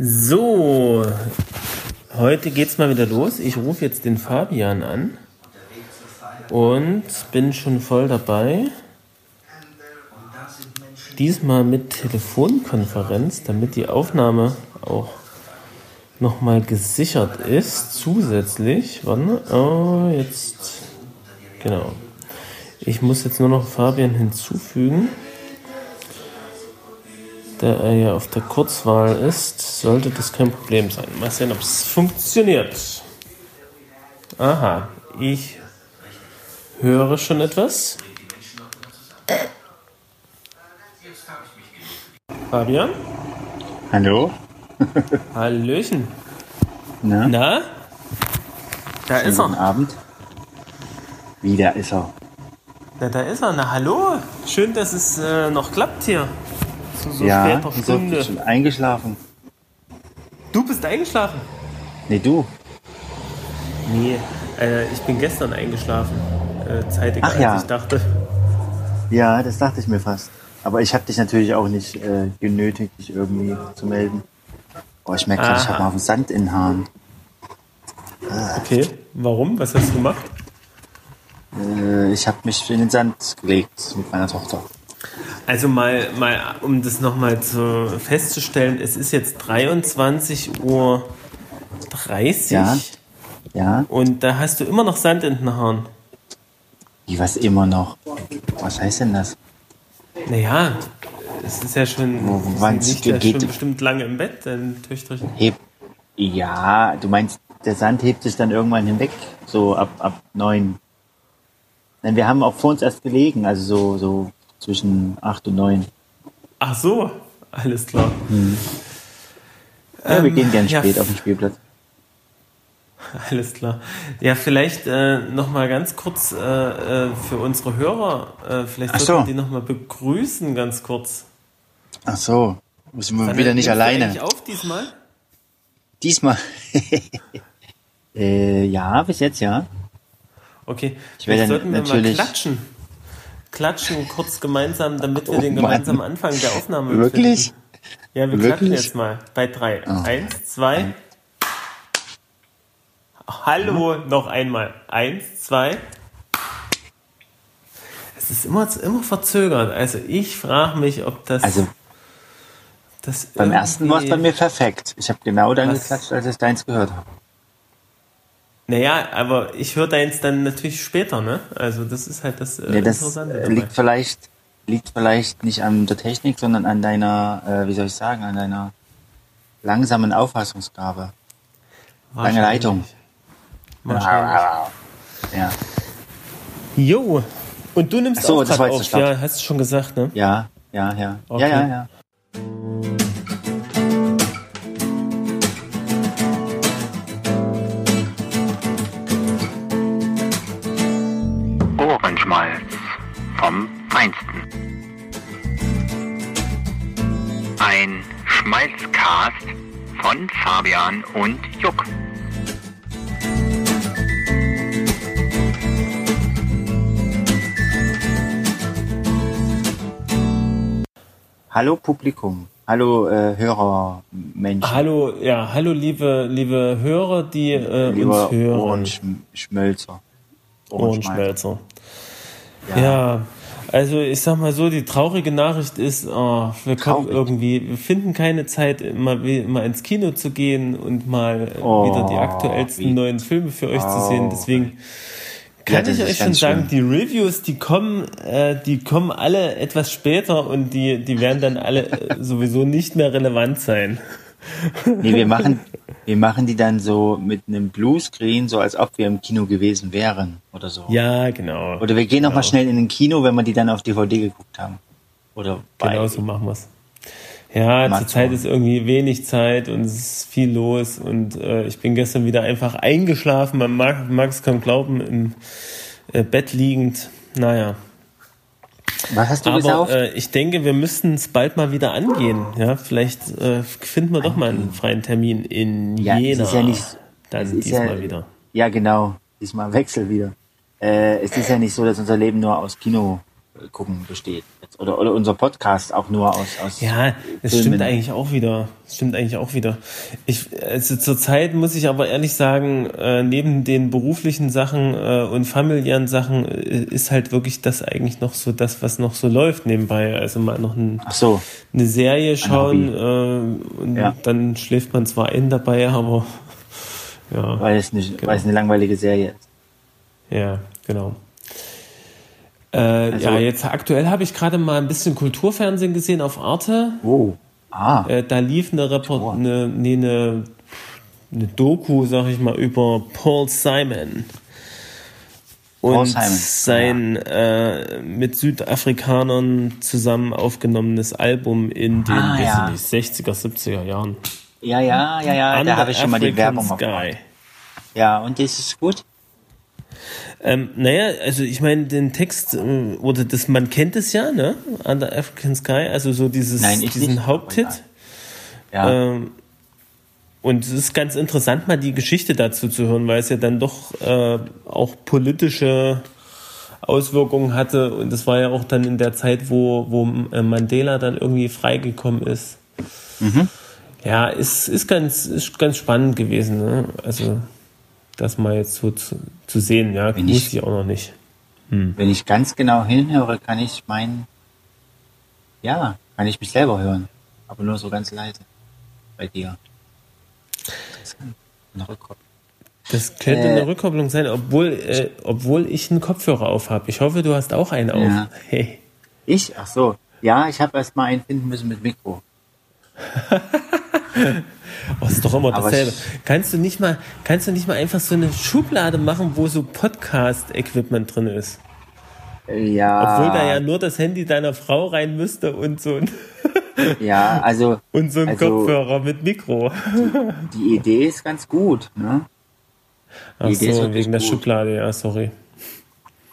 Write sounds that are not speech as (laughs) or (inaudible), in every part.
So, heute geht's mal wieder los. Ich rufe jetzt den Fabian an und bin schon voll dabei. Diesmal mit Telefonkonferenz, damit die Aufnahme auch nochmal gesichert ist. Zusätzlich, wann? Oh, jetzt, genau. Ich muss jetzt nur noch Fabian hinzufügen. Da er ja auf der Kurzwahl ist, sollte das kein Problem sein. Mal sehen, ob es funktioniert. Aha, ich höre schon etwas. Fabian? Hallo? (laughs) Hallöchen. Na? Na? Da Schönen ist er. guten Abend. Wie, da ist er. Na, da ist er. Na, hallo. Schön, dass es äh, noch klappt hier. Zu so ja, später? Stunde. Bist schon eingeschlafen? Du bist eingeschlafen? Nee, du. Nee, äh, ich bin gestern eingeschlafen. Äh, zeitiger, Ach ja. als ich dachte. Ja, das dachte ich mir fast. Aber ich habe dich natürlich auch nicht äh, genötigt, dich irgendwie zu melden. Oh, ich merke gerade, ich habe mal auf den Sand in den Haaren. Okay, warum? Was hast du gemacht? Äh, ich habe mich in den Sand gelegt mit meiner Tochter. Also mal, mal um das nochmal zu festzustellen, es ist jetzt 23.30 Uhr Ja. Ja? und da hast du immer noch Sand in den Haaren. Wie, was immer noch? Was heißt denn das? Naja, es ist ja schon, Wo- wann liegt ja geht- schon bestimmt lange im Bett, dein Töchterchen. Heb. Ja, du meinst, der Sand hebt sich dann irgendwann hinweg, so ab, ab neun. Denn wir haben auch vor uns erst gelegen, also so, so zwischen acht und neun. Ach so, alles klar. Ja, wir Ähm, gehen gern ja, spät auf den Spielplatz. Alles klar. Ja, vielleicht äh, noch mal ganz kurz äh, äh, für unsere Hörer, äh, vielleicht Ach sollten so. wir die noch mal begrüßen, ganz kurz. Ach so, müssen wir wieder nicht alleine. eigentlich auf diesmal? Diesmal. (laughs) äh, ja, bis jetzt ja. Okay, Ich werde vielleicht sollten wir natürlich- mal klatschen. Klatschen kurz gemeinsam, damit wir Oh den Mann. gemeinsamen Anfang der Aufnahme Wirklich? finden. Ja, wir Wirklich? klatschen jetzt mal bei drei. Oh. Eins, zwei. Hallo, noch einmal. Eins, zwei. Es ist immer, immer verzögert. Also ich frage mich, ob das. Also das beim ersten war es bei mir perfekt. Ich habe genau dann geklatscht, als ich deins gehört habe. Naja, aber ich höre deins dann natürlich später, ne? Also das ist halt das äh, Nee, das Interessante äh, dabei. liegt vielleicht, liegt vielleicht nicht an der Technik, sondern an deiner, äh, wie soll ich sagen, an deiner langsamen Auffassungsgabe. Lange Leitung. Wahrscheinlich. Ja, Jo, und du nimmst Ach so, auch das war auf, Start. ja, hast du schon gesagt, ne? ja, ja, ja. Okay. Ja, ja, ja. Von Fabian und Juck. Hallo Publikum. Hallo äh, Hörermenschen. Hallo, ja, hallo liebe, liebe Hörer, die äh, Lieber uns hören. Ohrenschmölzer. Ohrenschmelzer. Ja. Ja. Also ich sag mal so, die traurige Nachricht ist, oh, wir kommen Traurig. irgendwie, wir finden keine Zeit, mal, mal ins Kino zu gehen und mal Oh, wieder die aktuellsten wie- neuen Filme für euch zu sehen. Oh. Deswegen Ja, kann das ich euch schon sagen, schlimm. die Reviews, die kommen, äh, die kommen alle etwas später und die, die werden dann alle äh, sowieso nicht mehr relevant sein. Nee, wir machen, wir machen die dann so mit einem Bluescreen, so als ob wir im Kino gewesen wären oder so. Ja, genau. Oder wir gehen Genau. schnell in den Kino, wenn wir die dann auf DVD geguckt haben. Oder bei. Genau so machen wir's. Ja, Amazon. zurzeit ist irgendwie wenig Zeit und es ist viel los und äh, ich bin gestern wieder einfach eingeschlafen. Man mag, mag es kaum glauben, im äh, Bett liegend. Naja, Was hast du aber gesauft? äh, ich denke, wir müssten es bald mal wieder angehen. Ja, vielleicht äh, finden wir doch mal einen freien Termin in Ja, es Jena. ist ja nicht- Dann es ist diesmal ja- wieder. ja, genau. Diesmal Wechsel wieder. Äh, es ist ja nicht so, dass unser Leben nur aus Kino gucken besteht. Oder, oder unser Podcast auch nur aus, aus Ja, es Filmen. stimmt eigentlich auch wieder. Es stimmt eigentlich auch wieder. Ich, also zurzeit muss ich aber ehrlich sagen, äh, neben den beruflichen Sachen äh, und familiären Sachen äh, ist halt wirklich das eigentlich noch so das, was noch so läuft nebenbei. Also mal noch ein, so, eine Serie schauen äh, und Ja. dann schläft man zwar ein dabei, aber (laughs) ja, weil es, nicht, weil es eine langweilige Serie ist. ja, genau. Äh, Also- ja, jetzt aktuell habe ich gerade mal ein bisschen Kulturfernsehen gesehen auf Arte. Oh. Ah, Äh, da lief eine, Report eine, nee, eine, eine Doku, sag ich mal, über Paul Simon. Und Paul Simon, sein äh, mit Südafrikanern zusammen aufgenommenes Album in den Ah, ja. ich nicht, 60er, 70er Jahren. ja, ja, ja, ja, da Under habe ich schon mal die Werbung Sky. aufgemacht. Ja, und das ist gut? Ähm, naja, also ich meine, den Text, äh, oder das, man kennt es ja, ne? Under African Sky, also so dieses, Nein, diesen nicht, Haupthit. Ja, Ähm, und es ist ganz interessant, mal die Geschichte dazu zu hören, weil es ja dann doch äh, auch politische Auswirkungen hatte. Und das war ja auch dann in der Zeit, wo, wo äh, Mandela dann irgendwie freigekommen ist. Ja, ist, ist, ganz, ist ganz spannend gewesen. Ne? Also das mal jetzt so zu, zu sehen, ja, Wenn wusste ich- ich auch noch nicht. wenn ich ganz genau hinhöre, kann ich mein, ja, kann ich mich selber hören. Aber nur so ganz leise. Bei dir. Interessant. Eine Rückkopplung. Das könnte Äh, eine Rückkopplung sein, obwohl, äh, obwohl ich einen Kopfhörer auf habe. Ich hoffe, du hast auch einen auf. Ja. Hey. Ich? Ach so. Ja, ich habe erst mal einen finden müssen mit Mikro. (laughs) Oh, ist doch immer dasselbe. Kannst du nicht mal, kannst du nicht mal einfach so eine Schublade machen, wo so Podcast-Equipment drin ist? Ja. Obwohl da ja nur das Handy deiner Frau rein müsste und so ein, (laughs) Ja, also (laughs) und so ein Also- Kopfhörer mit Mikro. die Idee ist ganz gut, ne? Ach Idee so, wegen der gut. Schublade, ja, sorry.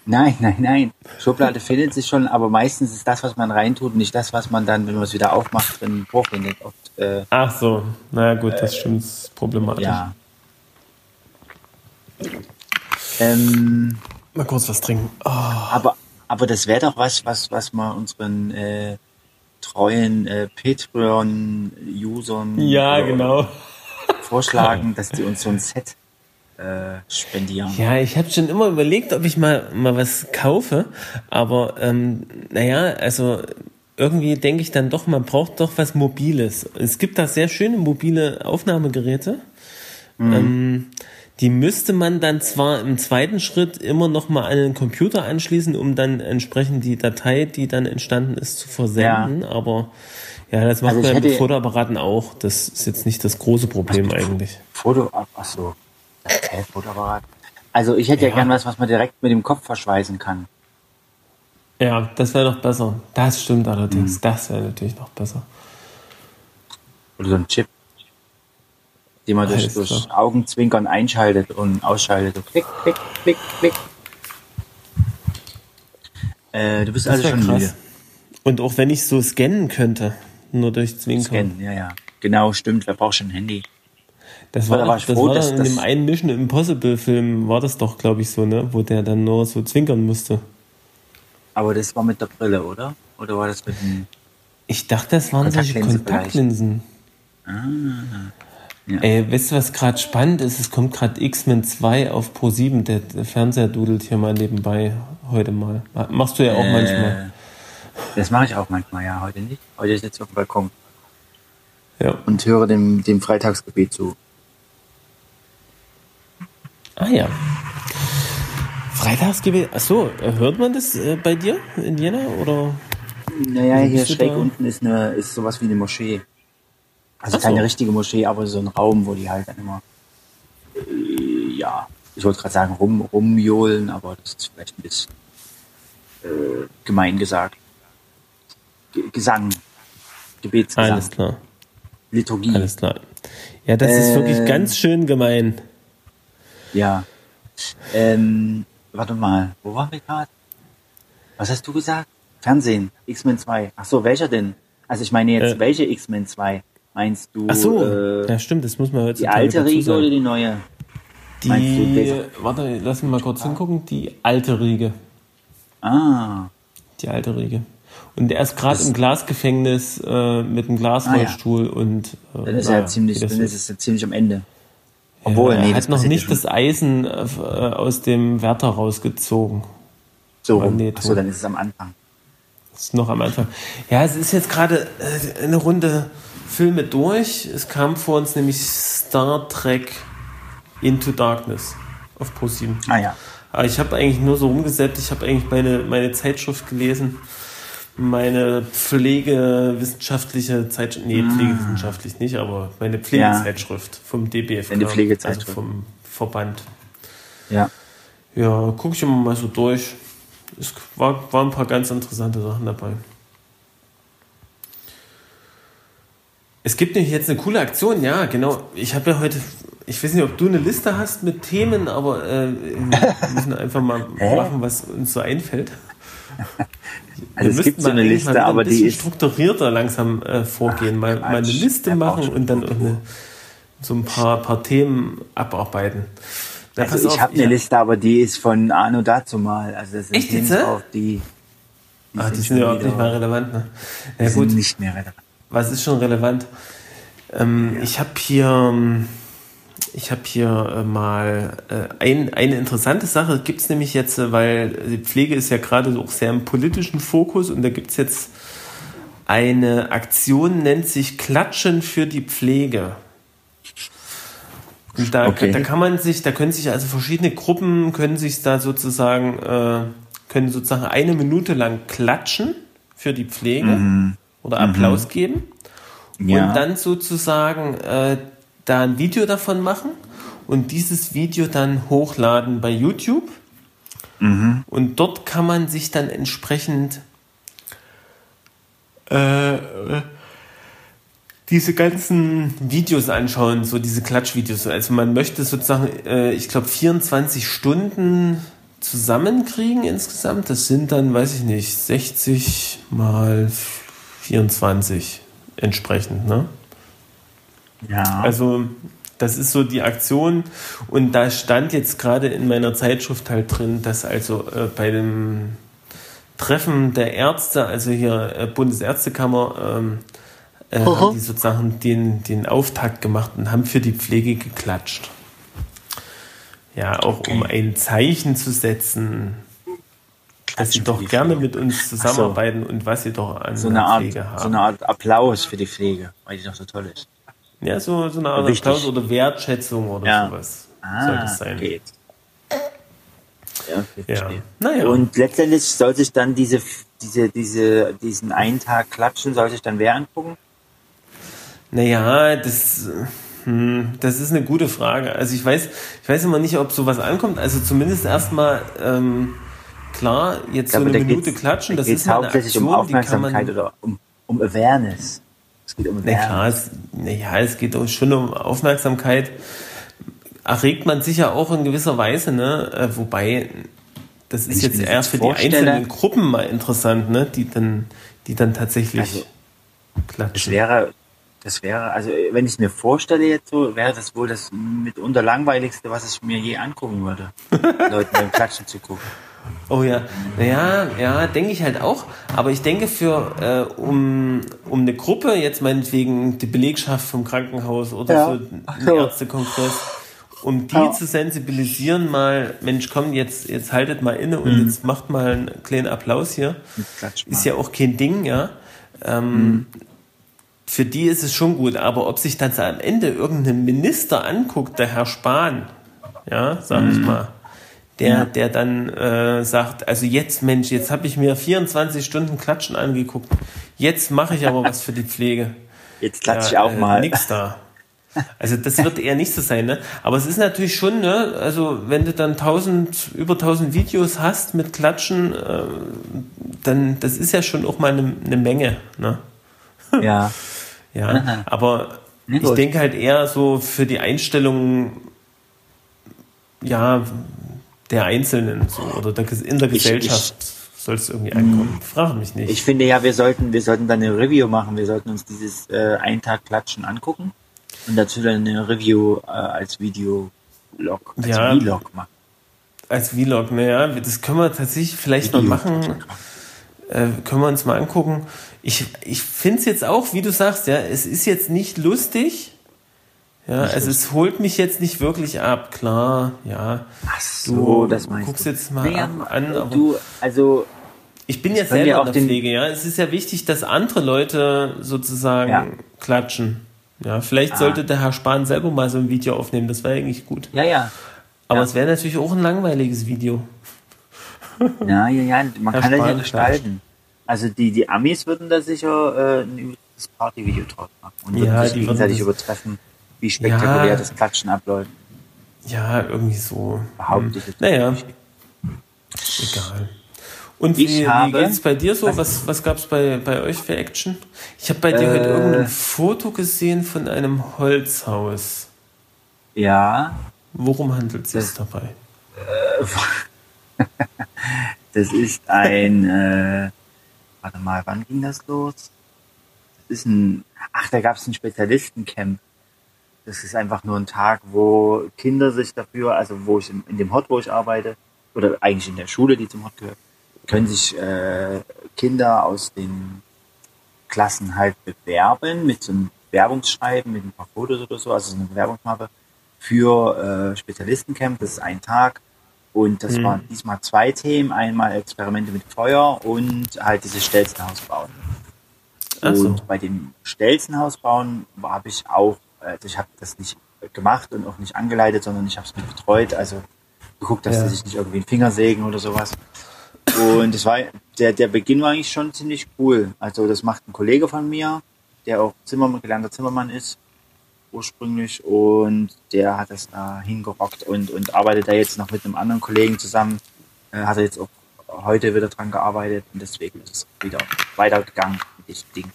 Nein, nein, nein. Schublade findet sich schon, aber meistens ist das, was man reintut, nicht das, was man dann, wenn man es wieder aufmacht, drin vorfindet. Oft, äh, Ach so, naja gut, das stimmt, das ist problematisch. ja. Ähm, Mal kurz was trinken. Oh, aber, aber das wäre doch was, was, was man unseren äh, treuen äh, Patreon-Usern ja, äh, genau. vorschlagen, dass die uns so ein Set äh, spendieren. Ja, ich habe schon immer überlegt, ob ich mal, mal was kaufe, aber ähm, naja, also irgendwie denke ich dann doch, man braucht doch was Mobiles. Es gibt da sehr schöne mobile Aufnahmegeräte. Ähm, die müsste man dann zwar im zweiten Schritt immer noch mal an den Computer anschließen, um dann entsprechend die Datei, die dann entstanden ist, zu versenden. Aber ja, das macht Also man mit Fotoapparaten auch. Das ist jetzt nicht das große Problem eigentlich. Foto, ach so. Hä, Fotoapparat. Also ich hätte ja. Ja. gern was, was man direkt mit dem Kopf verschweißen kann. Ja, das wäre doch besser. Das stimmt allerdings. Das wäre natürlich noch besser. Oder so ein Chip, den man durch, durch. Augenzwinkern einschaltet und ausschaltet. So klick, klick, klick, klick. Äh, du bist Das also schon krass. müde. Und auch wenn ich so scannen könnte, nur durch Zwinkern. Scannen, ja, ja. Genau, stimmt. Wer braucht schon ein Handy? Das war, da war ich das froh, war dass in dem einen Mission Impossible Film war das doch, glaube ich, so, ne? Wo der dann nur so zwinkern musste. Aber das war mit der Brille, oder? Oder war das mit dem... Ich dachte, das waren solche Kontaktlinse Kontaktlinsen. Ah, ja. Ey, weißt du, was gerade spannend ist? Es kommt gerade X-Men 2 auf Pro 7. Der, der Fernseher dudelt hier mal nebenbei heute mal. Machst du ja auch Äh, manchmal. Das mache ich auch manchmal, ja. Heute nicht. Heute sitze ich auf dem Balkon Ja. und höre dem, dem Freitagsgebet zu. Ah ja. Freitagsgebet. Achso, hört man das äh, bei dir in Jena? Oder? Naja, hier schräg da? unten ist, eine, ist sowas wie eine Moschee. Also Ach so. keine richtige Moschee, aber so ein Raum, wo die halt dann immer, äh, ja, ich wollte gerade sagen rum, rumjohlen, aber das ist vielleicht ein bisschen äh, gemein gesagt. G Gesang, Gebetsgesang, Alles klar. Liturgie, Alles klar. Ja, das ist wirklich ganz schön gemein. Ja. Ähm, warte mal, wo waren wir gerade? Was hast du gesagt? Fernsehen, X-Men 2. Ach so, welcher denn? Also ich meine jetzt, Äh. welche X-Men 2? Meinst du Ach so, äh, ja stimmt, das muss man die heutzutage alte Riege oder die neue? meinst du Die, besser? warte, lass mich mal kurz hingucken. Die alte Riege. Ah, Die alte Riege. Und er ist gerade im Glasgefängnis äh, mit einem Glasrollstuhl Ah, und äh, Dann ist er ziemlich, wie das dann ist es ja ziemlich am Ende. Ja, Obwohl, er nee, hat noch nicht ja das Eisen äh, aus dem Wärter rausgezogen. So. Achso, dann ist es am Anfang. Das ist noch am Anfang. Ja, es ist jetzt gerade äh, eine Runde Filme durch. Es kam vor uns nämlich Star Trek Into Darkness auf ProSieben. Ah ja. Aber ich habe eigentlich nur so rumgesetzt. Ich habe eigentlich meine, meine Zeitschrift gelesen. Meine pflegewissenschaftliche Zeitschrift. Nee, pflegewissenschaftlich nicht, aber meine Pflegezeitschrift vom DBF. Deine Pflegezeitschrift. Also vom Verband. Ja. Ja, gucke ich immer mal so durch. Es war, waren ein paar ganz interessante Sachen dabei. Es gibt nämlich jetzt eine coole Aktion, ja, genau. Ich habe ja heute, ich weiß nicht, ob du eine Liste hast mit Themen, aber äh, wir müssen einfach mal machen, was uns so einfällt. Also es gibt so eine Liste, aber ein die ist. strukturierter langsam äh, vorgehen. Mal, mal eine. Liste machen und dann eine, so ein paar, paar Themen abarbeiten. Pass Also ich habe eine Liste, aber die ist von Anno dazu mal. Also das sind Echt jetzt, die, die Ah, die sind überhaupt wieder- nicht mal relevant, ne? Ja sind gut, nicht mehr relevant. was ist schon relevant? Ähm, Ich habe hier, ähm, ich habe hier äh, mal äh, ein, eine interessante Sache gibt es nämlich jetzt, äh, weil die Pflege ist ja gerade auch sehr im politischen Fokus und da gibt es jetzt eine Aktion, nennt sich Klatschen für die Pflege. Und da, Okay. da kann man sich, da können sich also verschiedene Gruppen können sich da sozusagen, äh, können sozusagen eine Minute lang klatschen für die Pflege oder Applaus geben Ja. und dann sozusagen äh, da ein Video davon machen und dieses Video dann hochladen bei YouTube. Und dort kann man sich dann entsprechend äh, äh, diese ganzen Videos anschauen, so diese Klatschvideos. Also man möchte sozusagen, äh, ich glaube, 24 Stunden zusammenkriegen insgesamt. Das sind dann, weiß ich nicht, 60 mal 24 entsprechend, ne? Ja. Also das ist so die Aktion und da stand jetzt gerade in meiner Zeitschrift halt drin, dass also äh, bei dem Treffen der Ärzte, also hier äh, Bundesärztekammer, ähm, äh, haben die sozusagen den, den Auftakt gemacht und haben für die Pflege geklatscht. Ja, auch um ein Zeichen zu setzen, dass sie doch gerne mit uns zusammenarbeiten und was sie doch an so eine der Art, Pflege haben. so eine Art Applaus für die Pflege, weil die doch so toll ist. Ja, so, so eine Art. Applaus oder Wertschätzung oder Ja. sowas. Ah, Sollte es sein. okay. Ja, Ja. Naja. Und letztendlich soll sich dann diese, diese, diese, diesen einen Tag klatschen, soll sich dann wer angucken? Naja, das, hm, das ist eine gute Frage. Also ich weiß, ich weiß immer nicht, ob sowas ankommt. Also zumindest erstmal, ähm, klar, jetzt so Aber eine Minute klatschen, da das ist eine hauptsächlich Aktion, um Aufmerksamkeit die kann man, oder um, um Awareness. Es geht um klar, Awareness. es, ja, es geht auch schon um Aufmerksamkeit. Erregt man sich ja auch in gewisser Weise, ne? Äh, wobei, das ist ich jetzt das eher jetzt für die einzelnen Gruppen mal interessant, ne? Die dann, die dann tatsächlich Also, Das klatschen. wäre, das wäre, also wenn ich es mir vorstelle jetzt so, wäre das wohl das mitunter langweiligste, was ich mir je angucken würde. (laughs) Leuten beim Klatschen zu gucken. Oh ja, naja, ja, denke ich halt auch. Aber ich denke, für äh, um, um eine Gruppe, jetzt meinetwegen die Belegschaft vom Krankenhaus oder Ja. so ein. Ärztekongress, um die Ja. zu sensibilisieren, mal, Mensch, komm, jetzt, jetzt haltet mal inne und Mhm. jetzt macht mal einen kleinen Applaus hier. Ist ja auch kein Ding, ja. Ähm, Für die ist es schon gut, aber ob sich dann am Ende irgendein Minister anguckt, der Herr Spahn, ja, sag ich mal, der, Ja. der dann äh, sagt, also jetzt Mensch, jetzt habe ich mir 24 Stunden Klatschen angeguckt, jetzt mache ich aber was für die Pflege. (laughs) Jetzt klatsche ich auch äh, mal. Nix da. Also das wird eher nicht so sein, ne? Aber es ist natürlich schon, ne? Also wenn du dann 1000, über 1000 Videos hast mit Klatschen, äh, dann das ist ja schon auch mal eine, eine Menge, ne? Ja. (laughs) Ja, aber ich denke halt eher so für die Einstellung, ja, der Einzelnen so, oder der, in der Gesellschaft soll es irgendwie ankommen. Frage mich nicht. Ich finde ja, wir sollten, wir sollten dann eine Review machen. Wir sollten uns dieses äh, Eintag-Klatschen angucken und dazu dann eine Review äh, als Video-Log, als Ja. Vlog machen. Als Vlog, naja, das können wir tatsächlich vielleicht mal Video- machen. Äh, können wir uns mal angucken. Ich, ich finde es jetzt auch, wie du sagst, ja, es ist jetzt nicht lustig. Ja, also es holt mich jetzt nicht wirklich ab, klar, ja. Ach so, das meinst guckst du. jetzt mal ab, an, aber du, also, ich bin können selber ja in der Pflege, ja. Es ist ja wichtig, dass andere Leute sozusagen Ja. klatschen. Ja, vielleicht Ah. sollte der Herr Spahn selber mal so ein Video aufnehmen, das wäre eigentlich gut. ja, ja. Aber Ja. es wäre natürlich auch ein langweiliges Video. (laughs) Ja, ja, ja, man Herr kann das ja Spahn gestalten. Also die, die Amis würden da sicher äh, ein übliches Partyvideo draus machen und würden Ja, sich die würden gegenseitig das- übertreffen, wie spektakulär Ja. das Klatschen abläuft. Ja, irgendwie so. Behaupte ich jetzt Naja, nicht. egal. Und Ich wie, wie habe- geht's bei dir so? Was, was gab's bei, bei euch für Action? Ich habe bei dir heute Äh. irgendein Foto gesehen von einem Holzhaus. Ja, Worum handelt es sich dabei? (laughs) das ist ein, äh, warte mal, wann ging das los? Das ist ein, ach, da gab es ein Spezialistencamp. Das ist einfach nur ein Tag, wo Kinder sich dafür, also wo ich in, in dem Hot, wo ich arbeite, oder eigentlich in der Schule, die zum Hot gehört, können sich äh, Kinder aus den Klassen halt bewerben mit so einem Bewerbungsschreiben, mit ein paar Fotos oder so, also so eine Bewerbungsmappe für äh, Spezialistencamp. Das ist ein Tag. Und das Mhm. waren diesmal zwei Themen. Einmal Experimente mit Feuer und halt dieses Stelzenhaus bauen. So. Und bei dem Stelzenhaus bauen habe ich auch, also ich habe das nicht gemacht und auch nicht angeleitet, sondern ich habe es mit betreut. Also geguckt, dass Ja. sie sich nicht irgendwie den Finger sägen oder sowas. Und es war, der, der Beginn war eigentlich schon ziemlich cool. Also das macht ein Kollege von mir, der auch Zimmermann, gelernter Zimmermann ist, ursprünglich. Und der hat das da hingerockt und, und arbeitet da jetzt noch mit einem anderen Kollegen zusammen. Äh, hat er jetzt auch heute wieder dran gearbeitet und deswegen ist es wieder weitergegangen mit diesem Ding.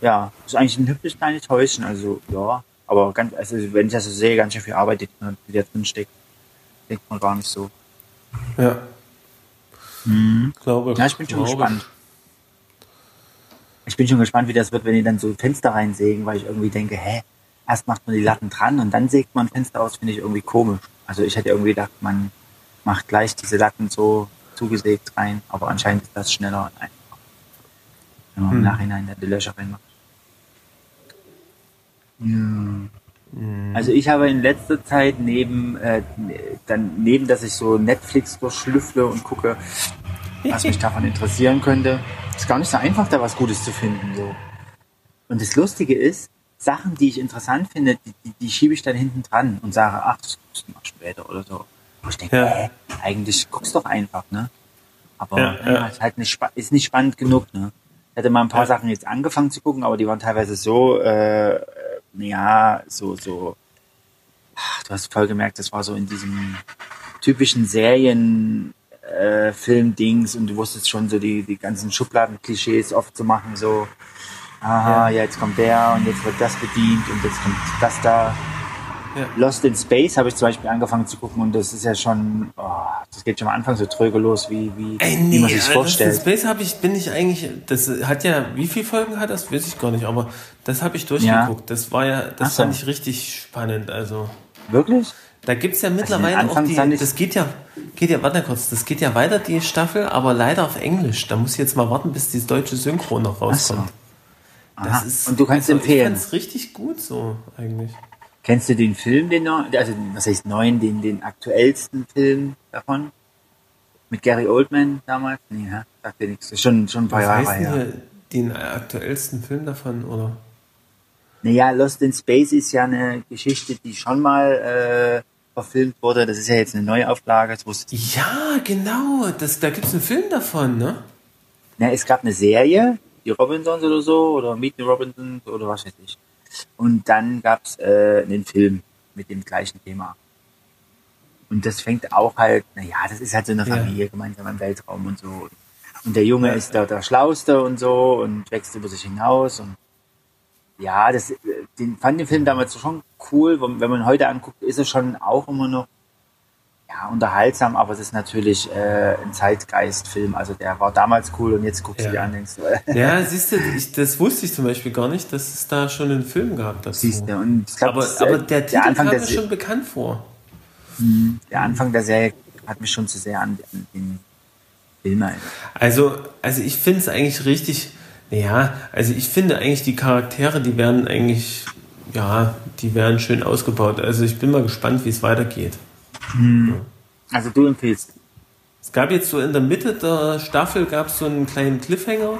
Ja, ist eigentlich ein hübsches kleines Häuschen, also ja. Aber ganz, also wenn ich das so sehe, ganz schön viel Arbeit, die, die da drin steckt, denkt man gar nicht so. Ja. Glaube, Ja, ich bin schon gespannt. Ich bin schon gespannt, wie das wird, wenn die dann so Fenster reinsägen, weil ich irgendwie denke, hä, erst macht man die Latten dran und dann sägt man Fenster aus, finde ich irgendwie komisch. Also ich hätte irgendwie gedacht, man macht gleich diese Latten so zugesägt rein, aber anscheinend ist das schneller und einfacher. Wenn man im Hm. Nachhinein dann die Löcher reinmacht. Ja. Also ich habe in letzter Zeit neben, äh, dann neben, dass ich so Netflix durchschlüffle und gucke, was mich davon interessieren könnte, ist gar nicht so einfach, da was Gutes zu finden. So. Und das Lustige ist, Sachen, die ich interessant finde, die, die, die schiebe ich dann hinten dran und sage, ach, das guckst du mal später oder so. Und ich denke, Ja. hä, eigentlich guckst doch einfach, ne? Aber Ja, ja, ja. ist halt nicht, ist nicht spannend genug, ne? Ich hatte mal ein paar. Sachen jetzt angefangen zu gucken, aber die waren teilweise so, äh, ja, so, so, ach, du hast voll gemerkt, das war so in diesem typischen Serien, äh, Film-Dings und du wusstest schon so die, die ganzen Schubladen-Klischees oft zu machen, so, aha, ja. jetzt kommt der und jetzt wird das bedient und jetzt kommt das da. Ja. Lost in Space habe ich zum Beispiel angefangen zu gucken und das ist ja schon, oh, das geht schon am Anfang so tröge los, wie, wie, Ey, wie nee, man sich Alter, vorstellt. Space habe ich, bin ich eigentlich, das hat ja, wie viele Folgen hat das? Weiß ich gar nicht, aber das habe ich durchgeguckt. Das war ja, das Ach so. fand ich richtig spannend. Also, Wirklich? da gibt's ja mittlerweile Also auch die, das geht ja, geht ja, warte kurz, das geht ja weiter, die Staffel, aber leider auf Englisch. Da muss ich jetzt mal warten, bis die deutsche Synchro noch rauskommt. Das ist, und du kannst also, empfehlen. Ich fand's richtig gut so, eigentlich. Kennst du den Film, den neuen, also was heißt neuen, den, den aktuellsten Film davon? Mit Gary Oldman damals? Nee, hä? sagt dir nichts. Schon, schon ein paar Was Jahre heißt denn her. hier den aktuellsten Film davon, oder? Naja, Lost in Space ist ja eine Geschichte, die schon mal äh, verfilmt wurde. Das ist ja jetzt eine Neuauflage. Das wusste ich. Ja, genau, das, da gibt's einen Film davon, ne? Na, es gab eine Serie, die Robinsons oder so, oder Meet the Robinsons oder was weiß ich. Und dann gab's äh, einen Film mit dem gleichen Thema. Und das fängt auch halt, naja, das ist halt so eine Ja. Familie gemeinsam im Weltraum und so. Und der Junge ist da der Schlauste und so und wächst über sich hinaus und ja, das, äh, den fand den Film damals schon cool. Wenn wenn man heute anguckt, ist es schon auch immer noch ja, unterhaltsam, aber es ist natürlich äh, ein Zeitgeistfilm. Also der war damals cool und jetzt guckst du Ja. dir an denkst, äh, Ja, siehst du, ich, das wusste ich zum Beispiel gar nicht, dass es da schon einen Film gab dazu. siehst du. Und ich glaub, aber, das, äh, aber der Titel Anfang kam der, mir schon bekannt vor. der Anfang der Serie hat mich schon zu sehr an, an den Filme einfach. Also, also ich finde es eigentlich richtig, ja, also ich finde eigentlich die Charaktere, die werden eigentlich, ja, die werden schön ausgebaut. Also ich bin mal gespannt, wie es weitergeht. Also du empfiehlst. Es gab jetzt so in der Mitte der Staffel gab es so einen kleinen Cliffhanger.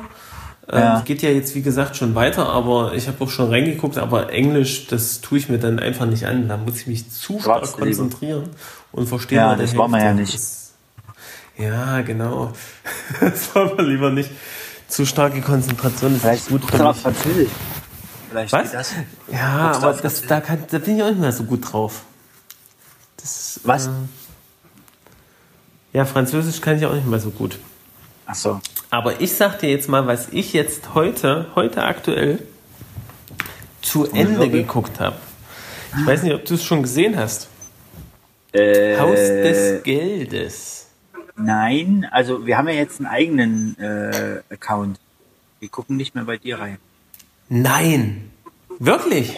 Ähm, Ja. Geht ja jetzt wie gesagt schon weiter, aber ich habe auch schon reingeguckt, aber Englisch, das tue ich mir dann einfach nicht an. Da muss ich mich zu stark konzentrieren und verstehe Ja, das war man ja nicht. Das, ja, genau. (laughs) Das war man lieber nicht. Zu starke Konzentration ist Vielleicht gut für mich. Französisch. Vielleicht Was? das. Ja, aber das, da, kann, da bin ich auch nicht mehr so gut drauf. Das, Was? Äh, ja, Französisch kann ich auch nicht mehr so gut. Ach so. Aber ich sag dir jetzt mal, was ich jetzt heute, heute aktuell zu Ende geguckt habe. Ich weiß nicht, ob du es schon gesehen hast. Äh, Haus des Geldes. Nein, also wir haben ja jetzt einen eigenen äh, Account. Wir gucken nicht mehr bei dir rein. Nein. Wirklich?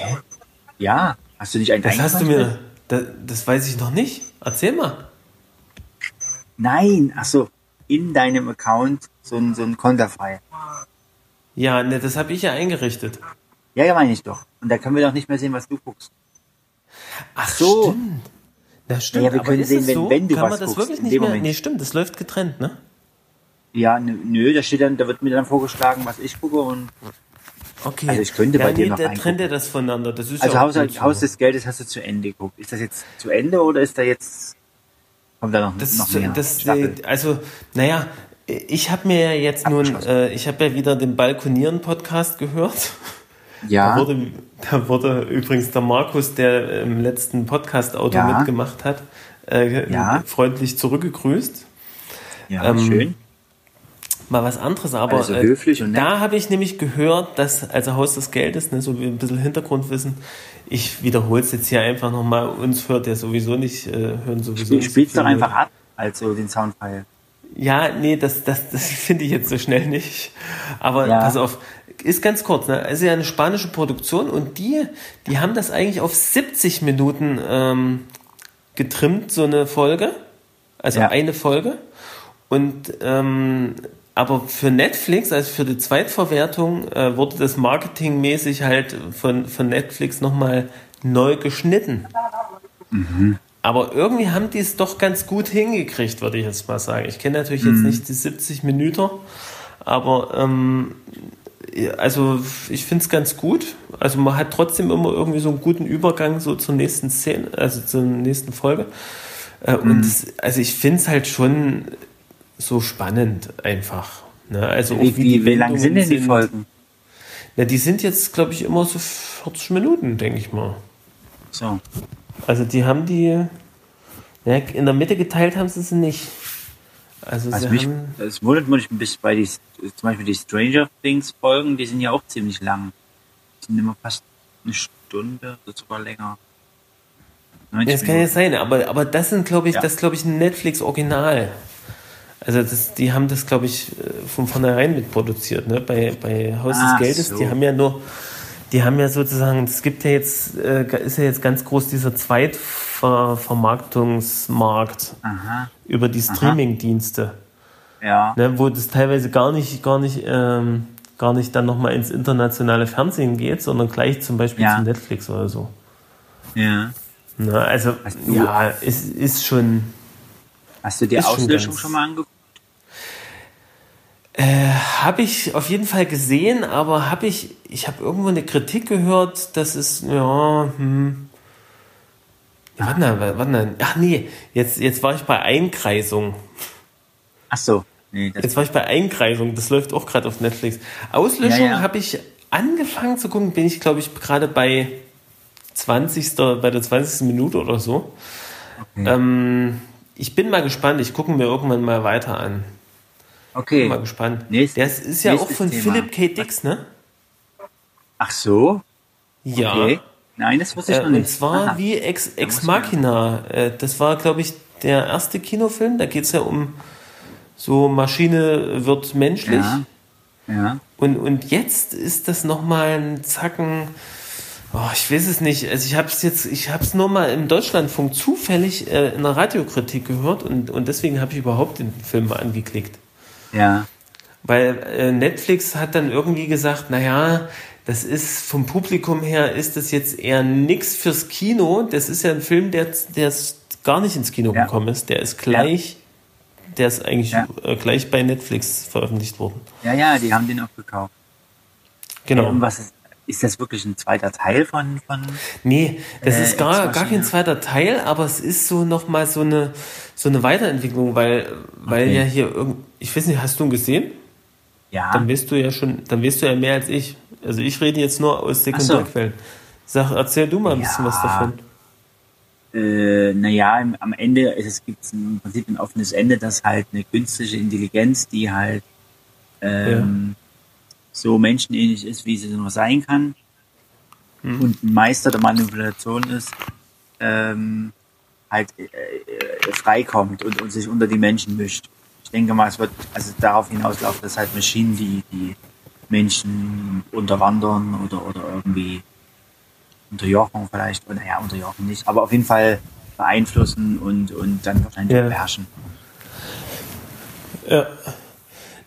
Ja, hast du nicht einen Das hast du mir. Das, das weiß ich noch nicht. Erzähl mal. Nein, ach so, in deinem Account so ein, so ein Konterfei. Ja, ne, das habe ich ja eingerichtet. Ja, ja, meine ich doch. Und da können wir doch nicht mehr sehen, was du guckst. Ach so. Stimmt. Na stimmt, Ja, wir können sehen, wenn- so? wenn du Kann was man das guckst, wirklich in nicht dem mehr? Moment. Nee, stimmt, das läuft getrennt, ne? Ja, nö, nö, da steht dann, da wird mir dann vorgeschlagen, was ich gucke und Okay. Also ich könnte ja, bei dir nee, noch der trennt ja das voneinander. Das ist also ja auch Haus, gut so. Haus des Geldes hast du zu Ende geguckt. Ist das jetzt zu Ende oder ist da jetzt kommt da noch, Das, noch mehr? das, Staffel? also, naja, ich habe mir ja jetzt nun, äh, ich habe ja wieder den Balkonieren-Podcast gehört. ja, Da, wurde, da wurde übrigens der Markus, der im letzten Podcast-Auto Ja. mitgemacht hat, äh, Ja. freundlich zurückgegrüßt. ja, ähm, schön. Mal was anderes, aber Also äh, höflich und nett. da habe ich nämlich gehört, dass, also Haus des Geldes, ne, so wie ein bisschen Hintergrundwissen, ich wiederhole es jetzt hier einfach nochmal, uns hört ja sowieso nicht, äh, hören sowieso Spiel, nicht. spielst so doch einfach ab, also den Soundfile. Ja, nee, das, das, das (laughs) finde ich jetzt so schnell nicht. Aber Ja. pass auf, ist ganz kurz, ne? Es ist ja eine spanische Produktion und die, die haben das eigentlich auf 70 Minuten ähm, getrimmt, so eine Folge. Also Ja. eine Folge. Und ähm, aber für Netflix, also für die Zweitverwertung, äh, wurde das marketingmäßig halt von, von Netflix nochmal neu geschnitten. Aber irgendwie haben die es doch ganz gut hingekriegt, würde ich jetzt mal sagen. Ich kenne natürlich jetzt nicht die 70 Minuten, aber ähm, also ich finde es ganz gut. Also man hat trotzdem immer irgendwie so einen guten Übergang so zur nächsten Szene, also zur nächsten Folge. Äh, Und es, also ich finde es halt schon so spannend einfach. Ne? Also Wie, wie, wie lang sind denn die Folgen? Na, die sind jetzt, glaube ich, immer so 40 Minuten, denke ich mal. So. Also die haben die ja, in der Mitte geteilt haben sie sie nicht. Also, Also sie mich, haben es wundert mich ein bisschen bei die, zum Beispiel die Stranger Things Folgen, die sind ja auch ziemlich lang. Die sind immer fast eine Stunde oder sogar länger. 90 das kann ja Minuten. sein, aber, aber das sind, glaube ich, Ja. das glaube ich ein Netflix Original. Also das, die haben das, glaube ich, äh, von vornherein mitproduziert, ne? Bei, bei Haus Ach des Geldes, so. die haben ja nur, die haben ja sozusagen, es gibt ja jetzt, äh, ist ja jetzt ganz groß dieser Zweitvermarktungsmarkt Aha, über die Streaming-Dienste. ja. ne, wo das teilweise gar nicht, gar nicht, ähm, gar nicht dann nochmal ins internationale Fernsehen geht, sondern gleich zum Beispiel Ja. zu Netflix oder so. ja. Ne, also, du- ja, es ist schon, Hast du dir schon Auslöschung ganz- schon mal angeguckt? habe ich auf jeden Fall gesehen, aber habe ich, ich habe irgendwo eine Kritik gehört, dass es, ja, hm, ja, warte mal, warte mal, ach nee, jetzt, jetzt war ich bei Einkreisung. Ach so. Nee, Jetzt war ich bei Einkreisung, das läuft auch gerade auf Netflix. Auslöschung Ja, ja. habe ich angefangen zu gucken, bin ich glaube ich gerade bei 20. bei der 20. Minute oder so. Ähm, ich bin mal gespannt, ich gucke mir irgendwann mal weiter an. okay. Bin mal gespannt. Nächst- das ist ja auch von Thema. Philip K. Dix, ne? Ach so? Ja. Okay. Nein, das wusste ich Äh, noch nicht. und zwar Aha. wie Ex, Ex Machina. Äh, das war, glaube ich, der erste Kinofilm. Da geht es ja um so Maschine wird menschlich. Ja. Ja. Und, und jetzt ist das nochmal ein Zacken. Oh, ich weiß es nicht. Also ich habe es jetzt, ich habe es nur mal im Deutschlandfunk zufällig äh, in der Radiokritik gehört und, und deswegen habe ich überhaupt den Film mal angeklickt. Ja. Weil äh, Netflix hat dann irgendwie gesagt, naja, das ist vom Publikum her ist das jetzt eher nix fürs Kino. Das ist ja ein Film, der, der gar nicht ins Kino Ja. gekommen ist. Der ist gleich, der ist eigentlich Ja. äh, gleich bei Netflix veröffentlicht worden. Ja, ja, die haben den auch gekauft. Genau. Und was ist, ist das wirklich ein zweiter Teil von, von Nee, das Äh, ist gar, gar kein zweiter Teil, aber es ist so nochmal so eine, so eine Weiterentwicklung, weil, weil Okay. ja hier irgend, ich weiß nicht, hast du ihn gesehen? ja, Dann weißt du ja schon, dann weißt du ja mehr als ich. Also ich rede jetzt nur aus Sekundärquellen. Sag, erzähl du mal ein bisschen Ja. was davon. äh, naja, am Ende ist es gibt im Prinzip ein offenes Ende, dass halt eine künstliche Intelligenz, die halt ähm, so menschenähnlich ist, wie sie nur sein kann Mhm. und ein Meister der Manipulation ist, ähm, halt äh, äh, freikommt und, und sich unter die Menschen mischt. Ich denke mal, es wird also darauf hinauslaufen, dass halt Maschinen die, die Menschen unterwandern oder, oder irgendwie unterjochen vielleicht, oder ja, unterjochen nicht, aber auf jeden Fall beeinflussen und, und dann wahrscheinlich Ja. beherrschen. Ja.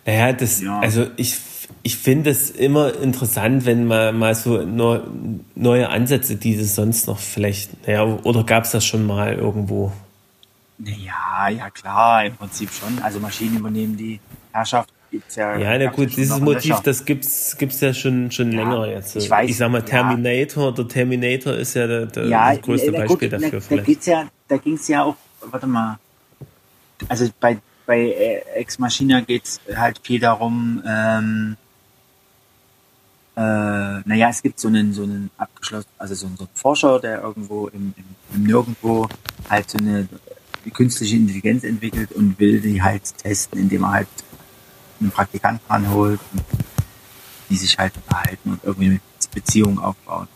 Naja, das, Ja. also ich, ich finde es immer interessant, wenn man mal so neu, neue Ansätze, die es sonst noch vielleicht, naja, oder gab es das schon mal irgendwo? Ja, ja klar, im Prinzip schon. Also Maschinen übernehmen die Herrschaft. Gibt's ja, Ja, na gut, dieses Motiv, das gibt's, gibt's ja schon, schon Ja, länger jetzt. ich weiß, ich sag mal, ja. Terminator, der Terminator ist ja der, der, ja, das größte na, Beispiel gut, dafür na, Da vielleicht. geht's ja, da ging's ja auch, warte mal. Also bei, bei äh, Ex Machina geht's halt viel darum, ähm, äh, naja, es gibt so einen, so einen abgeschlossen, also so einen, so einen Forscher, der irgendwo im, im, im Nirgendwo halt so eine äh, künstliche Intelligenz entwickelt und will die halt testen, indem er halt einen Praktikanten ranholt und die sich halt unterhalten und irgendwie eine Beziehung aufbauen.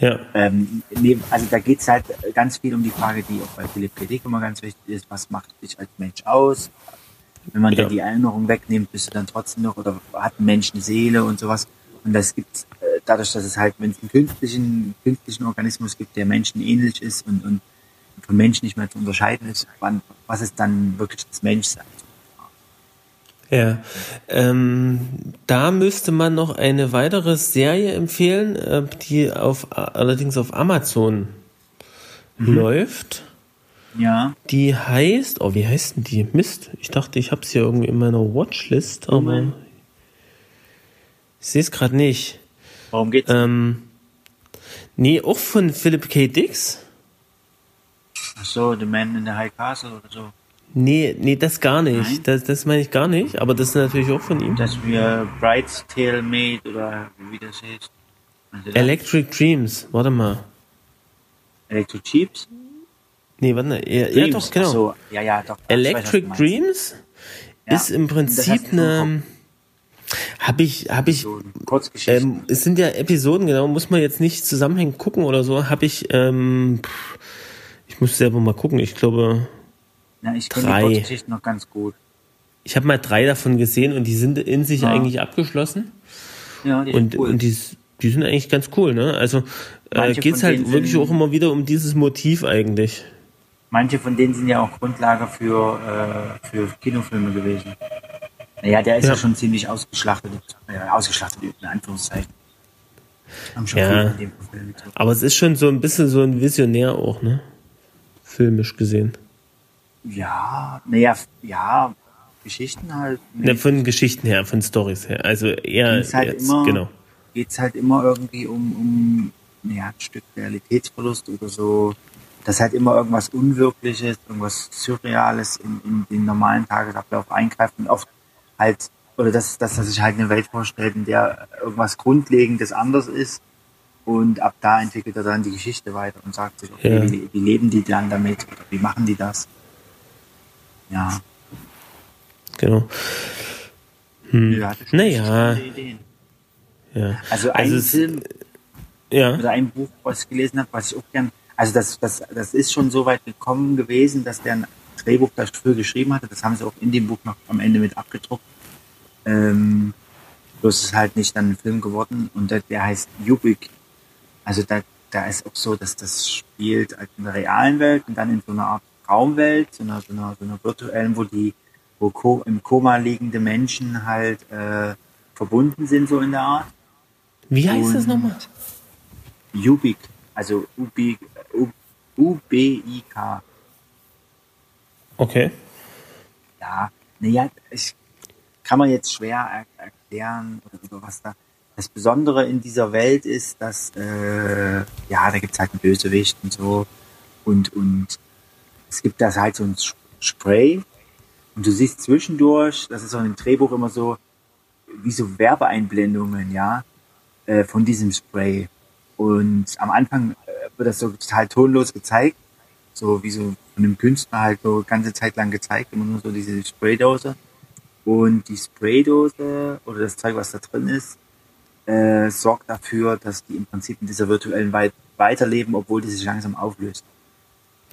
Ja, Ähm, nee, also da geht's halt ganz viel um die Frage, die auch bei Philipp K. Immer ganz wichtig ist, was macht dich als Mensch aus? Wenn man Ja. dir die Erinnerung wegnimmt, bist du dann trotzdem noch, oder hat ein Mensch eine Seele und sowas. Und das gibt äh, dadurch, dass es halt, wenn es einen künstlichen, künstlichen Organismus gibt, der Menschen ähnlich ist und, und von Menschen nicht mehr zu unterscheiden ist, wann, was ist dann wirklich das Menschsein? ja. Ähm, da müsste man noch eine weitere Serie empfehlen, äh, die auf, allerdings auf Amazon Mhm. läuft. Ja, Die heißt, oh, wie heißt denn die? Mist, ich dachte, ich habe es hier irgendwie in meiner Watchlist, aber Mhm. ich sehe es gerade nicht. worum geht's? Ähm, nee, auch von Philip K. Dix. Ach so, The Man in the High Castle oder so. Nee, nee, das gar Nein? nicht. Das, das meine ich gar nicht, aber das ist natürlich auch von ihm. Dass wir Bride's Tale Made oder wie das heißt. Also Electric Dreams, warte mal. Electric Chips? Nee, warte mal. Ja, ja doch, genau. So, ja, ja, doch. Electric weiß. Dreams Ja, ist im das Prinzip schon eine. Habe ich, habe ich, ähm, es sind ja Episoden, genau, muss man jetzt nicht zusammenhängend gucken oder so. Habe ich, ähm, ich muss selber mal gucken. Ich glaube, ja, ich drei. noch ganz gut. ich habe mal drei davon gesehen und die sind in sich Ja. eigentlich abgeschlossen. Ja, die Und, sind cool. und die, die sind eigentlich ganz cool, ne? Also äh, geht's von halt wirklich auch immer wieder um dieses Motiv eigentlich. Manche von denen sind ja auch Grundlage für, äh, für Kinofilme gewesen. Naja, der ist ja, Ja. schon ziemlich ausgeschlachtet. Äh, ausgeschlachtet, in Anführungszeichen. Haben schon Ja. viel. Aber es ist schon so ein bisschen so ein Visionär auch, ne? Filmisch gesehen. Ja, naja, ja, Geschichten halt. Ne, von Geschichten her, von Stories her. Also eher Geht's halt jetzt, immer- genau. geht's halt immer irgendwie um, um ja, ein Stück Realitätsverlust oder so. Dass halt immer irgendwas Unwirkliches, irgendwas Surreales in, in den normalen Tagesablauf eingreift und oft halt, oder dass, dass er sich halt eine Welt vorstellt, in der irgendwas Grundlegendes anders ist. Und ab da entwickelt er dann die Geschichte weiter und sagt sich, okay, Ja. wie, wie leben die dann damit? Oder wie machen die das? Ja. Genau. Hatte schon Naja. Ja. Also ein es- Film, Ja. oder ein Buch, was ich gelesen habe, was ich auch gern, also das, das, das ist schon so weit gekommen gewesen, dass der ein Drehbuch dafür geschrieben hatte. Das haben sie auch in dem Buch noch am Ende mit abgedruckt. Ähm, bloß ist halt nicht dann ein Film geworden und der, der heißt Ubik. Also da, da ist auch so, dass das spielt halt in der realen Welt und dann in so einer Art Traumwelt, so einer, so einer, so einer virtuellen, wo die wo ko im Koma liegende Menschen halt äh, verbunden sind, so in der Art. Wie heißt das Und nochmal? Ubik, also UB, U- U-B-I-K. Okay. Ja, naja, ich kann man jetzt schwer er erklären oder, was da. Das Besondere in dieser Welt ist, dass äh, ja, da gibt's halt einen Bösewicht und so und und es gibt da halt so ein Spray und du siehst zwischendurch, das ist auch im Drehbuch immer so wie so Werbeeinblendungen, ja, äh, von diesem Spray. Und am Anfang äh, wird das so total tonlos gezeigt, so wie so von einem Künstler halt so ganze Zeit lang gezeigt, immer nur so diese Spraydose. Und die Spraydose oder das Zeug, was da drin ist, äh, sorgt dafür, dass die im Prinzip in dieser virtuellen Welt weiterleben, obwohl die sich langsam auflöst.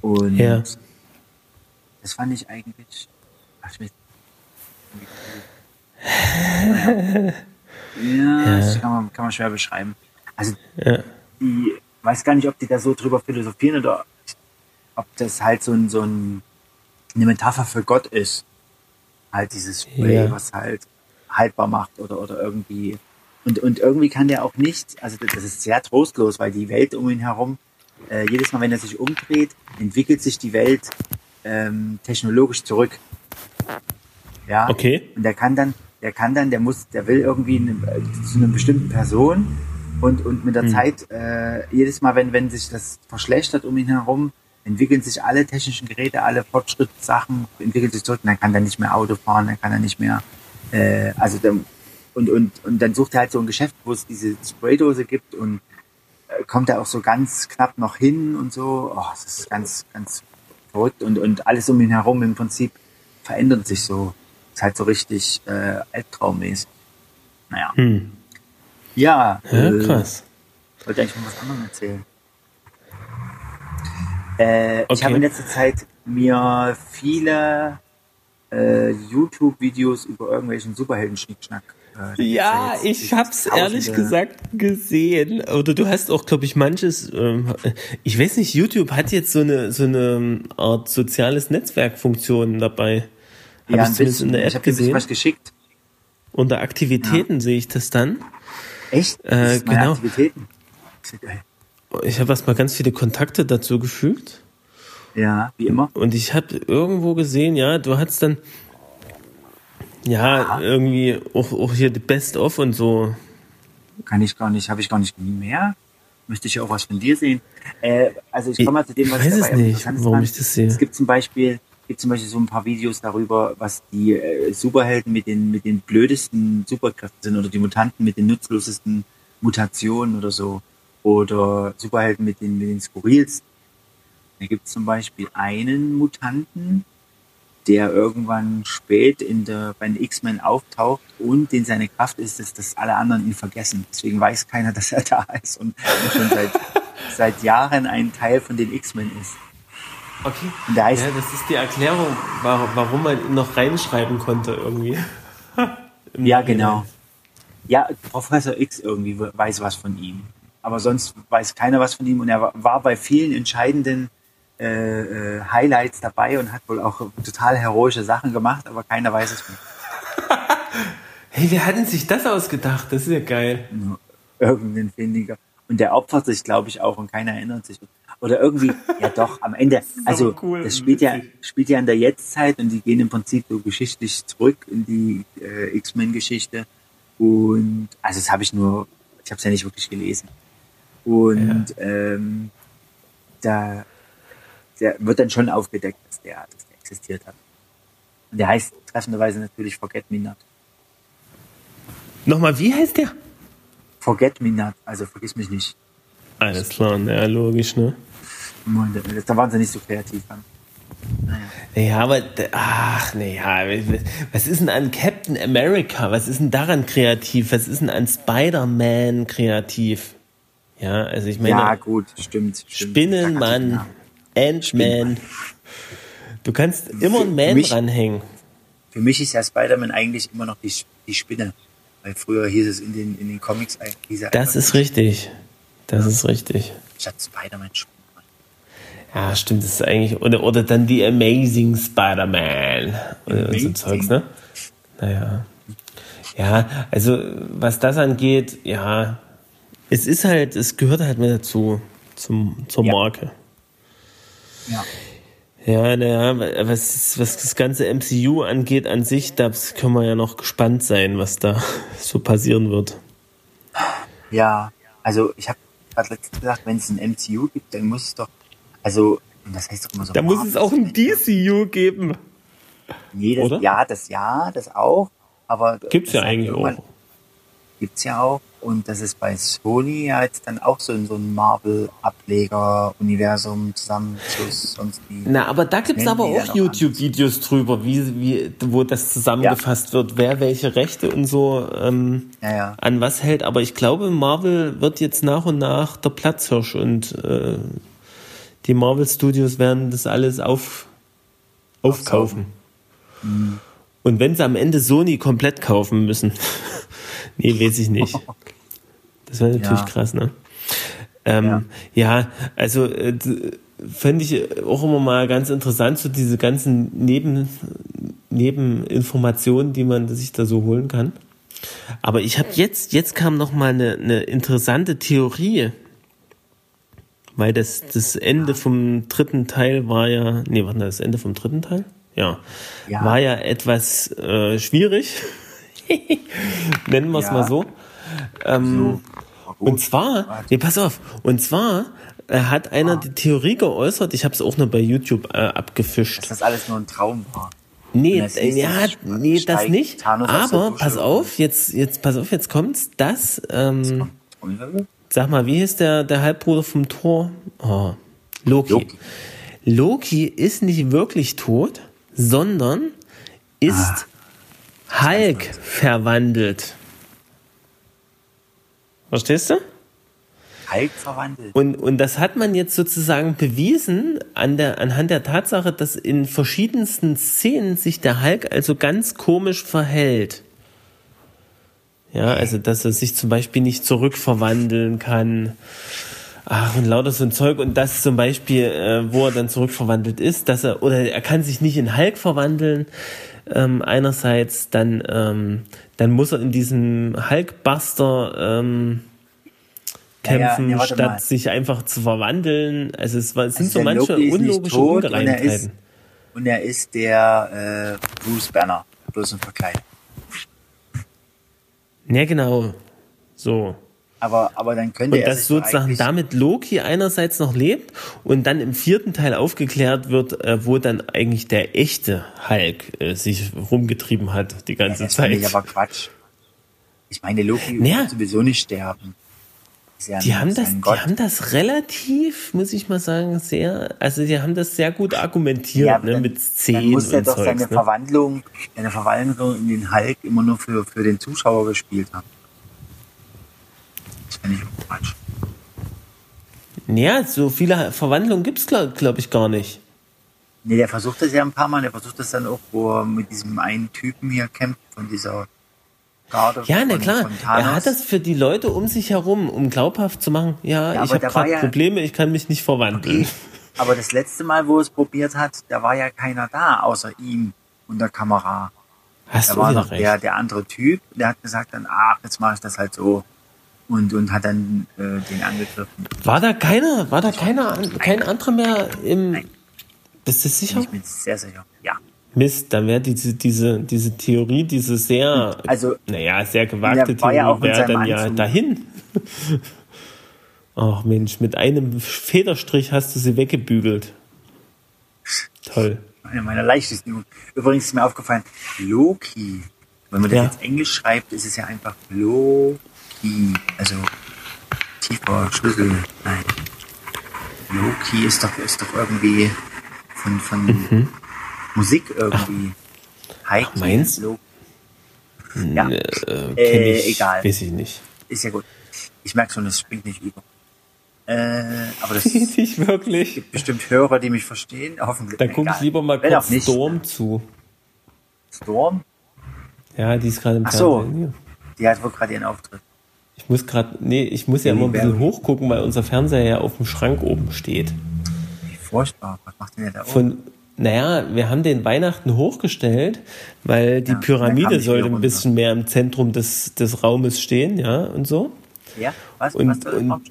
Und Ja. das fand ich eigentlich. Ach, ich weiß- (laughs) ja, das kann man, kann man schwer beschreiben. Also Ja. Die weiß gar nicht, ob die da so drüber philosophieren oder ob das halt so ein, so ein eine Metapher für Gott ist. Halt dieses Spray, Ja. was halt haltbar macht oder, oder irgendwie. Und, und irgendwie kann der auch nicht, also das ist sehr trostlos, weil die Welt um ihn herum, äh, jedes Mal, wenn er sich umdreht, entwickelt sich die Welt ähm, technologisch zurück. Ja. Okay. Und der kann dann, der kann dann, der muss, der will irgendwie eine, zu einer bestimmten Person und, und mit der Hm. Zeit, äh, jedes Mal, wenn, wenn sich das verschlechtert um ihn herum, entwickeln sich alle technischen Geräte, alle Fortschrittssachen, entwickeln sich zurück und dann kann er nicht mehr Auto fahren, dann kann er nicht mehr, äh, also dann, und, und, und dann sucht er halt so ein Geschäft, wo es diese Spraydose gibt und äh, kommt er auch so ganz knapp noch hin und so. Oh, das ist ganz, ganz verrückt und, und alles um ihn herum im Prinzip verändert sich so. Ist halt so richtig äh, albtraummäßig. Naja. Hm. Ja, Ja, äh, krass. wollte eigentlich von was anderem erzählen. Äh, Ich Okay. habe in letzter Zeit mir viele äh, YouTube-Videos über irgendwelchen Superhelden-Schnickschnack. Äh, Ja, jetzt ich hab's ehrlich tausende- gesagt gesehen. Oder du hast auch, glaube ich, manches. Ähm, ich weiß nicht, YouTube hat jetzt so eine so eine Art soziales Netzwerkfunktion dabei. Habe Ja, ich zumindest bisschen. in der ich App habe ein bisschen gesehen. was geschickt. Unter Aktivitäten sehe ich das dann. Echt? Äh, genau. Aktivitäten. Ich habe erstmal ganz viele Kontakte dazu gefügt. Ja, wie immer. Und ich habe irgendwo gesehen, ja, du hast dann ja irgendwie auch, auch hier die Best of und so. Kann ich gar nicht, habe ich gar nicht mehr. Möchte ich ja auch was von dir sehen. Äh, also ich Ich komme mal zu dem, was weiß es nicht, warum fand. ich das sehe. Es gibt zum Beispiel, gibt zum Beispiel so ein paar Videos darüber, was die äh, Superhelden mit den, mit den blödesten Superkräften sind oder die Mutanten mit den nutzlosesten Mutationen oder so. Oder Superhelden mit den, mit den skurrilsten. Da gibt es zum Beispiel einen Mutanten, der irgendwann spät in der, bei den X-Men auftaucht und den seine Kraft ist, ist, dass alle anderen ihn vergessen. Deswegen weiß keiner, (laughs) dass er da ist und schon seit, seit Jahren ein Teil von den X-Men ist. Okay. Der heißt, Ja, das ist die Erklärung, wa- warum man ihn noch reinschreiben konnte irgendwie. (laughs) Ja, genau. Ja, Professor X irgendwie weiß was von ihm. Aber sonst weiß keiner was von ihm und er war- bei vielen entscheidenden äh, äh, Highlights dabei und hat wohl auch total heroische Sachen gemacht, aber keiner weiß es von ihm. (laughs) Hey, wer hat denn sich das ausgedacht? Das ist ja geil. irgendein Findiger. Und der opfert sich, glaube ich, auch und keiner erinnert sich. Oder irgendwie, ja doch, am Ende, (laughs) also cool das spielt ja, spielt ja in der Jetztzeit und die gehen im Prinzip so geschichtlich zurück in die äh, X-Men-Geschichte. Und also das habe ich nur, ich habe es ja nicht wirklich gelesen. Und ähm, da der wird dann schon aufgedeckt, dass der, dass der existiert hat. Und der heißt treffenderweise natürlich Forget Me Not. Nochmal, wie heißt der? Forget Me Not, also vergiss mich nicht. Alles klar, ja, logisch, ne? Da waren sie nicht so kreativ. Dann. Ja, aber, ach, naja, was ist denn an Captain America? Was ist denn daran kreativ? Was ist denn an Spider-Man kreativ? Ja, also ich meine, Ja, gut, stimmt. Spinnenmann. Ant-Man. Du kannst immer einen Man mich- dranhängen. Für mich ist ja Spider-Man eigentlich immer noch die, die Spinne. Weil früher hieß es in den, in den Comics, hieß er Das ist richtig. Das ist richtig. Statt Spider-Man Spinne. Ja, stimmt, das ist eigentlich. Oder, oder dann die Amazing Spider-Man. Oder so. Zeugs, ne? Naja. Ja, also was das angeht, ja, es ist halt, es gehört halt mit dazu, zum, zur Ja. Marke. Ja. Ja, naja, was, was das ganze MCU angeht an sich, da können wir ja noch gespannt sein, was da (laughs) so passieren wird. Ja, also ich habe gerade letztens gesagt, wenn es ein MCU gibt, dann muss es doch, also, das heißt doch immer so. Da muss es auch ein DCU geben. Nee, das, oder? Ja, das ja, das auch. Aber Gibt's ja eigentlich auch. Gibt's ja auch. Und das ist bei Sony ja jetzt dann auch so in so ein Marvel-Ableger, Universum, Zusammenschluss, sonst wie. Na, aber da gibt's Nennen aber ja auch YouTube-Videos drüber, wie, wie, wo das zusammengefasst wird, wer welche Rechte und so ähm, Ja, ja. an was hält. Aber ich glaube, Marvel wird jetzt nach und nach der Platzhirsch und äh, die Marvel Studios werden das alles auf, aufkaufen. Und wenn sie am Ende Sony komplett kaufen müssen, (laughs) nee, weiß ich nicht. (laughs) Das wäre natürlich Ja. krass, ne? Ähm, ja. also äh, fände ich auch immer mal ganz interessant, so diese ganzen Neben, Nebeninformationen, die man sich da so holen kann. Aber ich habe jetzt, jetzt kam noch mal eine, eine interessante Theorie, weil das, das Ende vom dritten Teil war ja, nee, warte, das Ende vom dritten Teil? Ja, Ja. war ja etwas äh, schwierig, (laughs) nennen wir es Ja. mal so. Ähm, gut. und zwar, nee, pass auf, und zwar äh, hat einer die Theorie geäußert, ich habe es auch nur bei YouTube äh, abgefischt. dass das alles nur ein Traum war. Nee, Und das äh, ja, das nee, das steigt nicht. Thanos Aber pass auf, jetzt, jetzt, pass auf, jetzt kommt's, dass, ähm, sag mal, wie hieß der, der Halbbruder vom Thor? Oh, Loki. Loki. Loki ist nicht wirklich tot, sondern ist Hulk verwandelt. Verstehst du? Hulk verwandelt. Und, und das hat man jetzt sozusagen bewiesen an der, anhand der Tatsache, dass in verschiedensten Szenen sich der Hulk also ganz komisch verhält. Ja, also dass er sich zum Beispiel nicht zurückverwandeln kann. Ach, und lauter so ein Zeug. Und das zum Beispiel, äh, wo er dann zurückverwandelt ist, dass er, oder er kann sich nicht in Hulk verwandeln. Ähm, einerseits, dann, ähm, dann muss er in diesem Hulkbuster ähm, Ja, ja, kämpfen, ja, warte statt mal. sich einfach zu verwandeln. Also es, war, es sind Also so manche Loki unlogische tot und er ist- Ungereimtheiten. Und er ist der äh, Bruce Banner, bloß im Verkleid. Ja, genau. So. Aber, aber dann könnte Und er dass sich doch sozusagen damit Loki einerseits noch lebt und dann im vierten Teil aufgeklärt wird, äh, wo dann eigentlich der echte Hulk äh, sich rumgetrieben hat die ganze Das finde Zeit. ich aber Quatsch. Ich meine, Loki Naja. wird sowieso nicht sterben. Ja Die haben, das, die haben das relativ, muss ich mal sagen, sehr, also die haben das sehr gut argumentiert, Ja, ne, dann- mit Dann Szenen muss er und doch Zeugs. seine Ne? Verwandlung, seine Verwandlung in den Hulk immer nur für, für den Zuschauer gespielt haben. Das finde ich auch Quatsch. Ja, so viele Verwandlungen gibt's glaube glaub ich, gar nicht. Nee, der versucht das ja ein paar Mal. Der versucht das dann auch, wo er mit diesem einen Typen hier kämpft, von dieser Garde. Ja, na von, klar. Von. Er hat das für die Leute um sich herum, um glaubhaft zu machen, ja, Ja, ich habe gerade ja- Probleme, ich kann mich nicht verwandeln. Okay. Aber das letzte Mal, wo er es probiert hat, da war ja keiner da, außer ihm und der Kamera. Hast Da du war noch recht. der, der andere Typ, der hat gesagt dann, ach, jetzt mache ich das halt so. Und, und hat dann äh, den angegriffen. War da keiner, war da keiner, kein anderer mehr im. Nein. Bist du Bin sicher? ich mir sehr sicher. Ja. Mist, dann wäre diese, diese, diese Theorie, diese sehr, Also, naja, sehr gewagte ja Theorie in wäre dann ja Anzug. dahin. (laughs) Ach Mensch, mit einem Federstrich hast du sie weggebügelt. Toll. eine meiner leichtesten. Übrigens ist mir aufgefallen, Loki. Wenn man das Ja. jetzt Englisch schreibt, ist es ja einfach Loki. Also tiefer Schlüssel. Nein. Loki ist doch, ist doch irgendwie von, von Musik irgendwie. Heike, Mhm. meinst? Loki. Ja, Äh, Äh, ich, egal. Weiß ich nicht. ist ja gut. Ich merke schon, es springt nicht über. Äh, aber das (laughs) nicht wirklich. gibt bestimmt Hörer, die mich verstehen. Hoffentlich. Dann gucke ich lieber mal Wenn kurz nicht. Storm zu. Storm? Ja, die ist gerade im Ach so. Fernsehen. Die hat wohl gerade ihren Auftritt. Ich muss gerade, nee, ich muss ja immer ein bisschen hochgucken, weil unser Fernseher ja auf dem Schrank oben steht. Wie furchtbar. Was macht denn der da oben? Von, naja, wir haben den Weihnachten hochgestellt, weil die Ja, Pyramide sollte ein bisschen mehr im Zentrum des, des Raumes stehen, ja, und so. Ja, was? Und- was soll und- drauf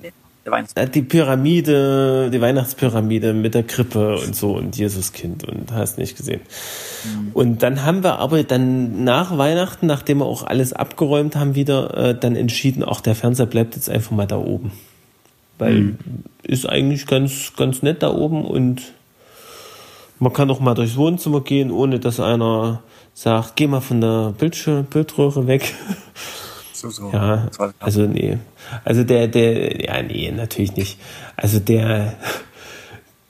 stehen? Der Weihnachts Äh, Die Pyramide, die Weihnachtspyramide mit der Krippe und so und Jesuskind und hast nicht gesehen. Und dann haben wir aber dann nach Weihnachten, nachdem wir auch alles abgeräumt haben, wieder äh, dann entschieden, auch der Fernseher bleibt jetzt einfach mal da oben. Weil ist eigentlich ganz, ganz nett da oben und man kann auch mal durchs Wohnzimmer gehen, ohne dass einer sagt, geh mal von der Bildschirm, Bildröhre weg. (laughs) So, so. Ja, also nee. Also der, der, ja, nee, natürlich nicht. Also der,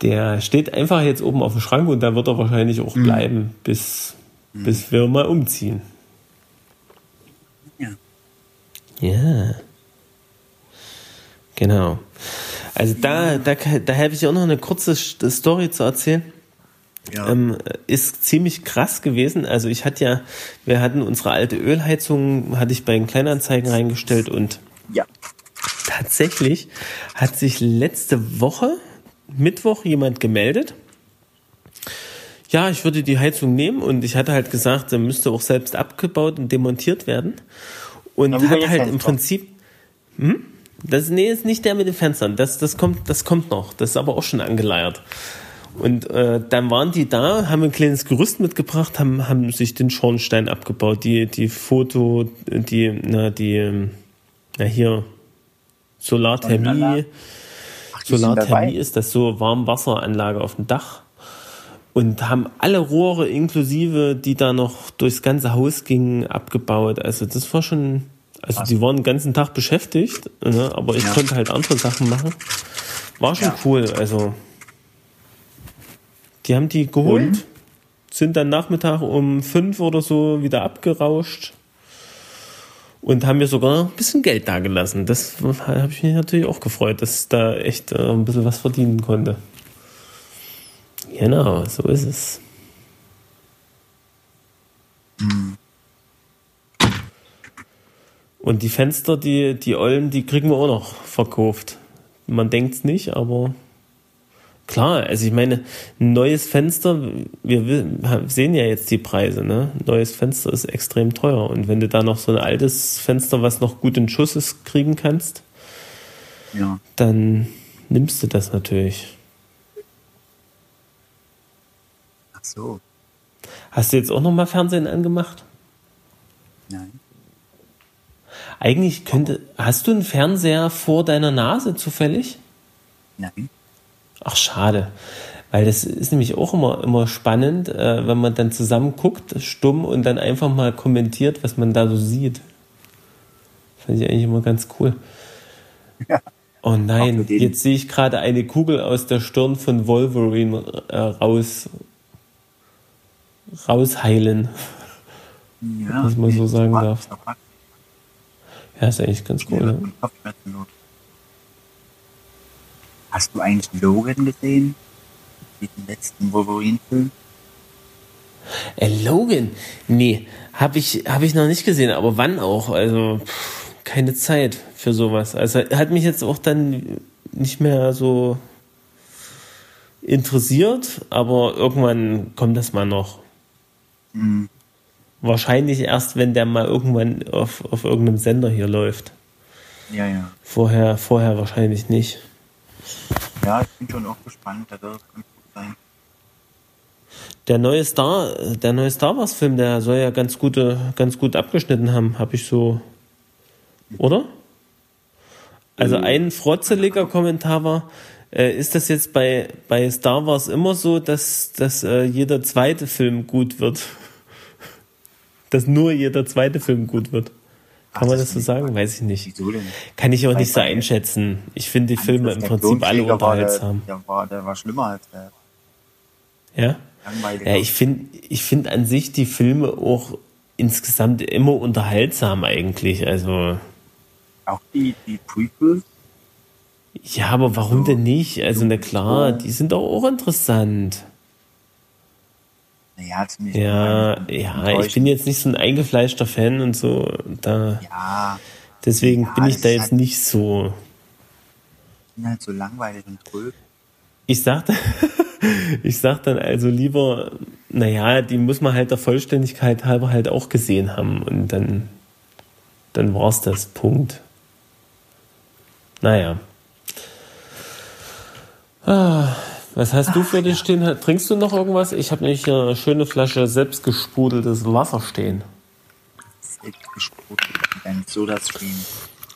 der steht einfach jetzt oben auf dem Schrank und da wird er wahrscheinlich auch bleiben, bis, bis wir mal umziehen. Ja. Ja. Genau. Also da, da, da habe ich auch noch eine kurze St- Story zu erzählen. Ja. Ähm, ist ziemlich krass gewesen. Also ich hatte ja, wir hatten unsere alte Ölheizung, hatte ich bei den Kleinanzeigen reingestellt und ja. tatsächlich hat sich letzte Woche, Mittwoch, jemand gemeldet. Ja, ich würde die Heizung nehmen und ich hatte halt gesagt, der müsste auch selbst abgebaut und demontiert werden. Und hat halt im. Prinzip, hm? Das, nee, ist nicht der mit den Fenstern. Das, das, kommt, das kommt noch. Das ist aber auch schon angeleiert. Und äh, dann waren die da, haben ein kleines Gerüst mitgebracht, haben, haben sich den Schornstein abgebaut. Die, die Foto, die, na, die, ähm, na hier, Solarthermie. Ach? Solarthermie ist das so Warmwasseranlage auf dem Dach. Und haben alle Rohre inklusive, die da noch durchs ganze Haus gingen, abgebaut. Also das war schon, also die waren den ganzen Tag beschäftigt, ne? aber ich Ja. konnte halt andere Sachen machen. War schon Ja. cool, also die haben die geholt, Und? sind dann Nachmittag um fünf oder so wieder abgerauscht und haben mir sogar ein bisschen Geld dagelassen. Das habe ich mich natürlich auch gefreut, dass ich da echt äh, ein bisschen was verdienen konnte. Genau, so ist es. Und die Fenster, die, die Ollen, die kriegen wir auch noch verkauft. Man denkt's nicht, aber klar, also ich meine, ein neues Fenster, wir wi- sehen ja jetzt die Preise, ne? Ein neues Fenster ist extrem teuer. Und wenn du da noch so ein altes Fenster, was noch gut in Schuss ist, kriegen kannst, Ja. dann nimmst du das natürlich. Ach so. Hast du jetzt auch noch mal Fernsehen angemacht? Nein. Eigentlich könnte, hast du einen Fernseher vor deiner Nase zufällig? Nein. Ach, schade. Weil das ist nämlich auch immer, immer spannend, äh, wenn man dann zusammen guckt, stumm und dann einfach mal kommentiert, was man da so sieht. Fand ich eigentlich immer ganz cool. Ja. Oh nein, jetzt sehe ich gerade eine Kugel aus der Stirn von Wolverine äh, raus, rausheilen. Ja. Was man so sagen darf. Ja, ist eigentlich ganz cool. Ne? Hast du eigentlich Logan gesehen? Diesen letzten Wolverine-Film? Äh, Logan? Nee, habe ich, hab ich noch nicht gesehen, aber wann auch? Also, pff, keine Zeit für sowas. Also, hat mich jetzt auch dann nicht mehr so interessiert, aber irgendwann kommt das mal noch. Hm. Wahrscheinlich erst, wenn der mal irgendwann auf, auf irgendeinem Sender hier läuft. Ja, ja. Vorher, vorher wahrscheinlich nicht. Ja, ich bin schon auch gespannt. Da wird ganz gut sein. Der neue Star, der neue Star Wars Film, der soll ja ganz gute, ganz gut abgeschnitten haben, habe ich so, oder? Also ein frotzeliger Kommentar war, äh, ist das jetzt bei, bei Star Wars immer so, dass, dass äh, jeder zweite Film gut wird? (laughs) dass nur jeder zweite Film gut wird? Kann man das so sagen? Weiß ich nicht. Kann ich Bei- nicht so einschätzen. Ich finde die Filme im Prinzip alle war der, unterhaltsam. der, war, der war schlimmer als der Ja? Ja, ich finde ich find an sich die Filme auch insgesamt immer unterhaltsam eigentlich. Also, auch die, die Prequels. ja, aber warum denn nicht? Also, na klar, die sind doch auch interessant. Naja, ziemlich. Ja, ja, ich bin jetzt nicht so ein eingefleischter Fan und so. Da, Ja, deswegen Ja, bin ich da jetzt halt- nicht so. sind halt so langweilig und trög. Ich sagte, (laughs) Ich sag dann also lieber, naja, die muss man halt der Vollständigkeit halber halt auch gesehen haben und dann, dann war's das. Punkt. Naja. Ah, was hast du für dich stehen? Trinkst du noch irgendwas? Ich habe nämlich eine schöne Flasche selbstgesprudeltes Wasser stehen.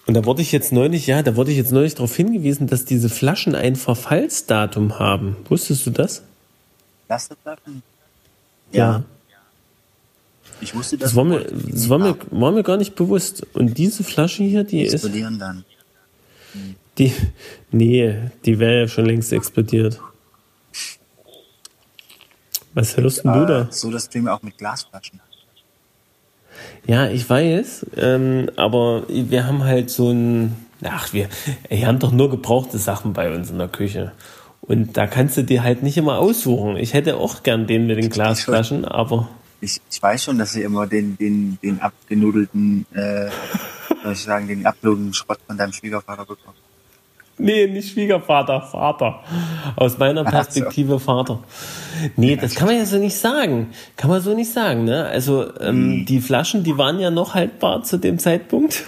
Und da wurde ich jetzt neulich, ja, da wurde ich jetzt neulich darauf hingewiesen, dass diese Flaschen ein Verfallsdatum haben. Wusstest du das? Plastikflaschen? Ja. Ich wusste das. Das war mir, das war mir, war mir gar nicht bewusst. Und diese Flasche hier, die ist, explodieren dann. die, nee, die wäre ja schon längst explodiert. Was hörst denn du da? Soda-Stream auch mit Glasflaschen. Ja, ich weiß, ähm, aber wir haben halt so ein, ach, wir, wir haben doch nur gebrauchte Sachen bei uns in der Küche. Und da kannst du dir halt nicht immer aussuchen. Ich hätte auch gern den mit den Glasflaschen, aber Ich, ich weiß schon, dass sie immer den, den, den abgenudelten, äh, (laughs) soll ich sagen, den abgenudelten Schrott von deinem Schwiegervater bekommen. Nee, nicht Schwiegervater, Vater. Aus meiner Ach so. Perspektive Vater. Nee, das kann man ja so nicht sagen. Kann man so nicht sagen, ne? Also, ähm, die Flaschen, die waren ja noch haltbar zu dem Zeitpunkt.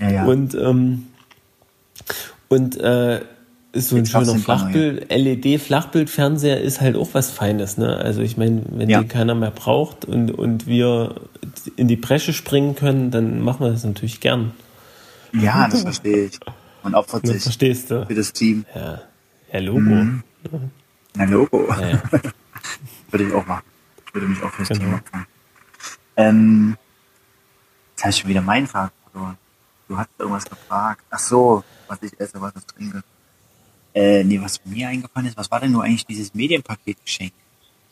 Ja, ja. Und, ähm, und äh, so ein schöner Flachbild, LED-Flachbildfernseher ist halt auch was Feines, ne? Also ich meine, wenn Ja. den keiner mehr braucht und, und wir in die Bresche springen können, dann machen wir das natürlich gern. ja, das verstehe ich. Man opfert sich verstehst du? für das Team. Ja. Ja, Logo. Mhm. Na, Logo. Ja, ja. (laughs) Würde ich auch machen. Ich würde mich auch fürs Genau. Team opfern. Ähm, jetzt habe ich schon wieder meinen Frage verloren. Du hast irgendwas gefragt. Ach so, was ich esse, was ich trinke. Äh, nee, was mir eingefallen ist, was war denn nur eigentlich dieses Medienpaketgeschenk?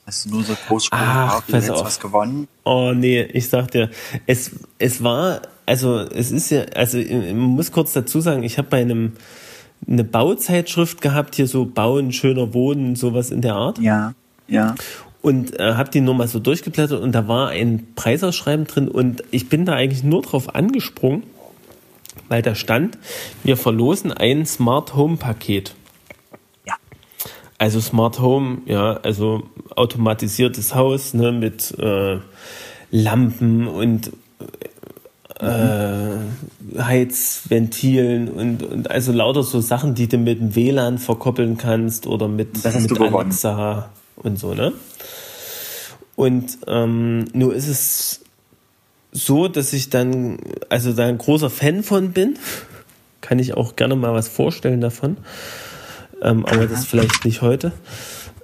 Hast du nur so Ach, gekauft, du hättest was gewonnen? Oh nee, ich sag dir, es, es war, also es ist ja, also ich muss kurz dazu sagen, ich habe bei einem eine Bauzeitschrift gehabt, hier so Bauen, schöner Wohnen, sowas in der Art. Ja, ja. Und äh, habe die nur mal so durchgeblättert und da war ein Preisausschreiben drin und ich bin da eigentlich nur drauf angesprungen, weil da stand, wir verlosen ein Smart Home Paket. Ja. Also Smart Home, ja, also automatisiertes Haus ne, mit äh, Lampen und äh, Heizventilen und, und also lauter so Sachen, die du mit dem WLAN verkoppeln kannst oder mit, mit. Alexa und so, ne? Und ähm, nur ist es so, dass ich dann, also da ein großer Fan von bin, kann ich auch gerne mal was vorstellen davon, ähm, aber das vielleicht nicht heute.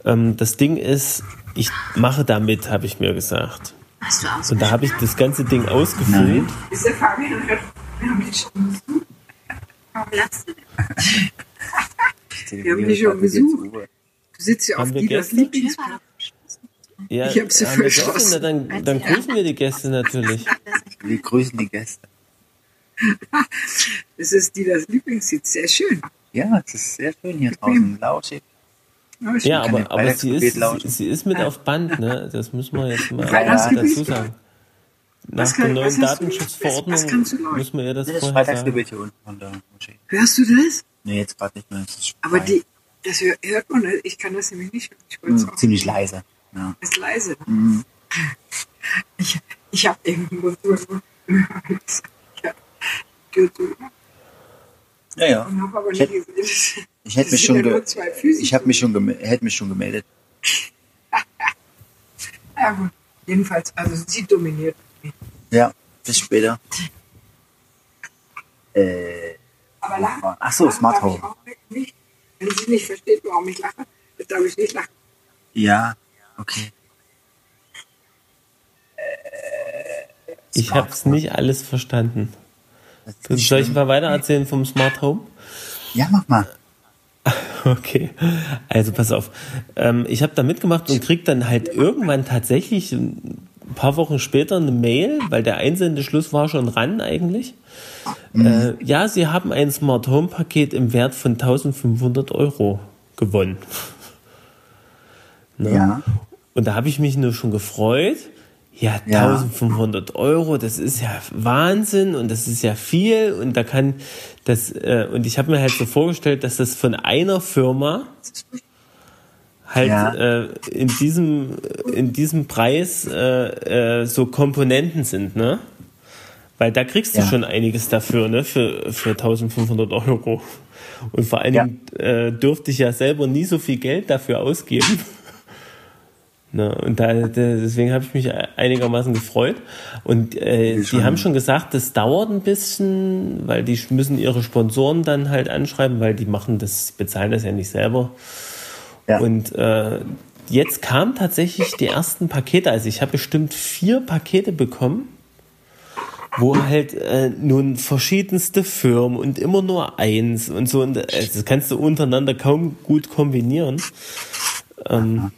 Ähm, das Ding ist, ich mache damit, habe ich mir gesagt. Hast du aus? Und da habe ich das ganze Ding ausgefüllt. Nein. Ist der Fabian wir haben dich schon besucht? Warum lachst du denn? Wir haben dich schon besucht. Du sitzt ja auf Gäste? Lieblingsplatz. Ja, Ich hab sie verschlossen. Dann, dann grüßen wir die Gäste natürlich. Wir grüßen die Gäste. (laughs) Das ist Dieters Lieblingssitz. Sehr schön. Ja, es ist sehr schön hier draußen. Lauschig. Ja. Ja, aber, aber sie, ist, lauschen. sie ist mit auf Band, ne? Das müssen wir jetzt mal dazu sagen. Nach kann- der neuen Datenschutzverordnung müssen wir ihr das Das vorher sagen. Freitagsgebet hier unten von der Moschee. Hörst du das? Nee, jetzt gerade nicht mehr. Aber die, das hör- hört man, nicht. ich kann das nämlich nicht hören. Ich Hm, auch. ziemlich leise. Ja. Ist leise. Mhm. Ich, ich habe irgendwo ja, Tür zu Ja, ja. und habe aber Ich nicht hätte- gesehen. Ich hätte mich schon, ja ge nur zwei Füße. ich habe mich schon, hätte mich schon gemeldet. (laughs) Ja, gut. Jedenfalls, also sie dominiert. mich. Ja, bis später. Äh, Aber lachen. ach so, lachen Smart ich Home. Nicht. Wenn sie nicht versteht, warum ich lache, dann darf ich nicht lachen. Ja, okay. Ich Smart habe es nicht alles verstanden. Soll ich schlimm. mal weiter erzählen vom Smart Home? Ja, mach mal. (laughs) Okay, also pass auf. Ähm, ich habe da mitgemacht und krieg dann halt irgendwann tatsächlich ein paar Wochen später eine Mail, weil der Einsendeschluss war schon ran eigentlich. Äh, ja, Sie haben ein Smart Home Paket im Wert von 1500 Euro gewonnen. (laughs) Ne? Ja. Und da habe ich mich nur schon gefreut. Ja, Ja. 1500 Euro, das ist ja Wahnsinn und das ist ja viel und da kann das, äh, und ich habe mir halt so vorgestellt, dass das von einer Firma halt Ja. äh, in diesem in diesem Preis äh, äh, so Komponenten sind, ne? Weil da kriegst du Ja. schon einiges dafür, ne? Für, für 1500 Euro. Und vor allen Ja. Dingen äh, dürfte ich ja selber nie so viel Geld dafür ausgeben. Ne, und da, deswegen habe ich mich einigermaßen gefreut. Und äh, die haben schon gesagt, das dauert ein bisschen, weil die müssen ihre Sponsoren dann halt anschreiben, weil die machen das, bezahlen das ja nicht selber. Ja. Und äh, jetzt kamen tatsächlich die ersten Pakete. Also ich habe bestimmt vier Pakete bekommen, wo halt äh, nun verschiedenste Firmen und immer nur eins und so. Und äh, das kannst du untereinander kaum gut kombinieren. Ähm,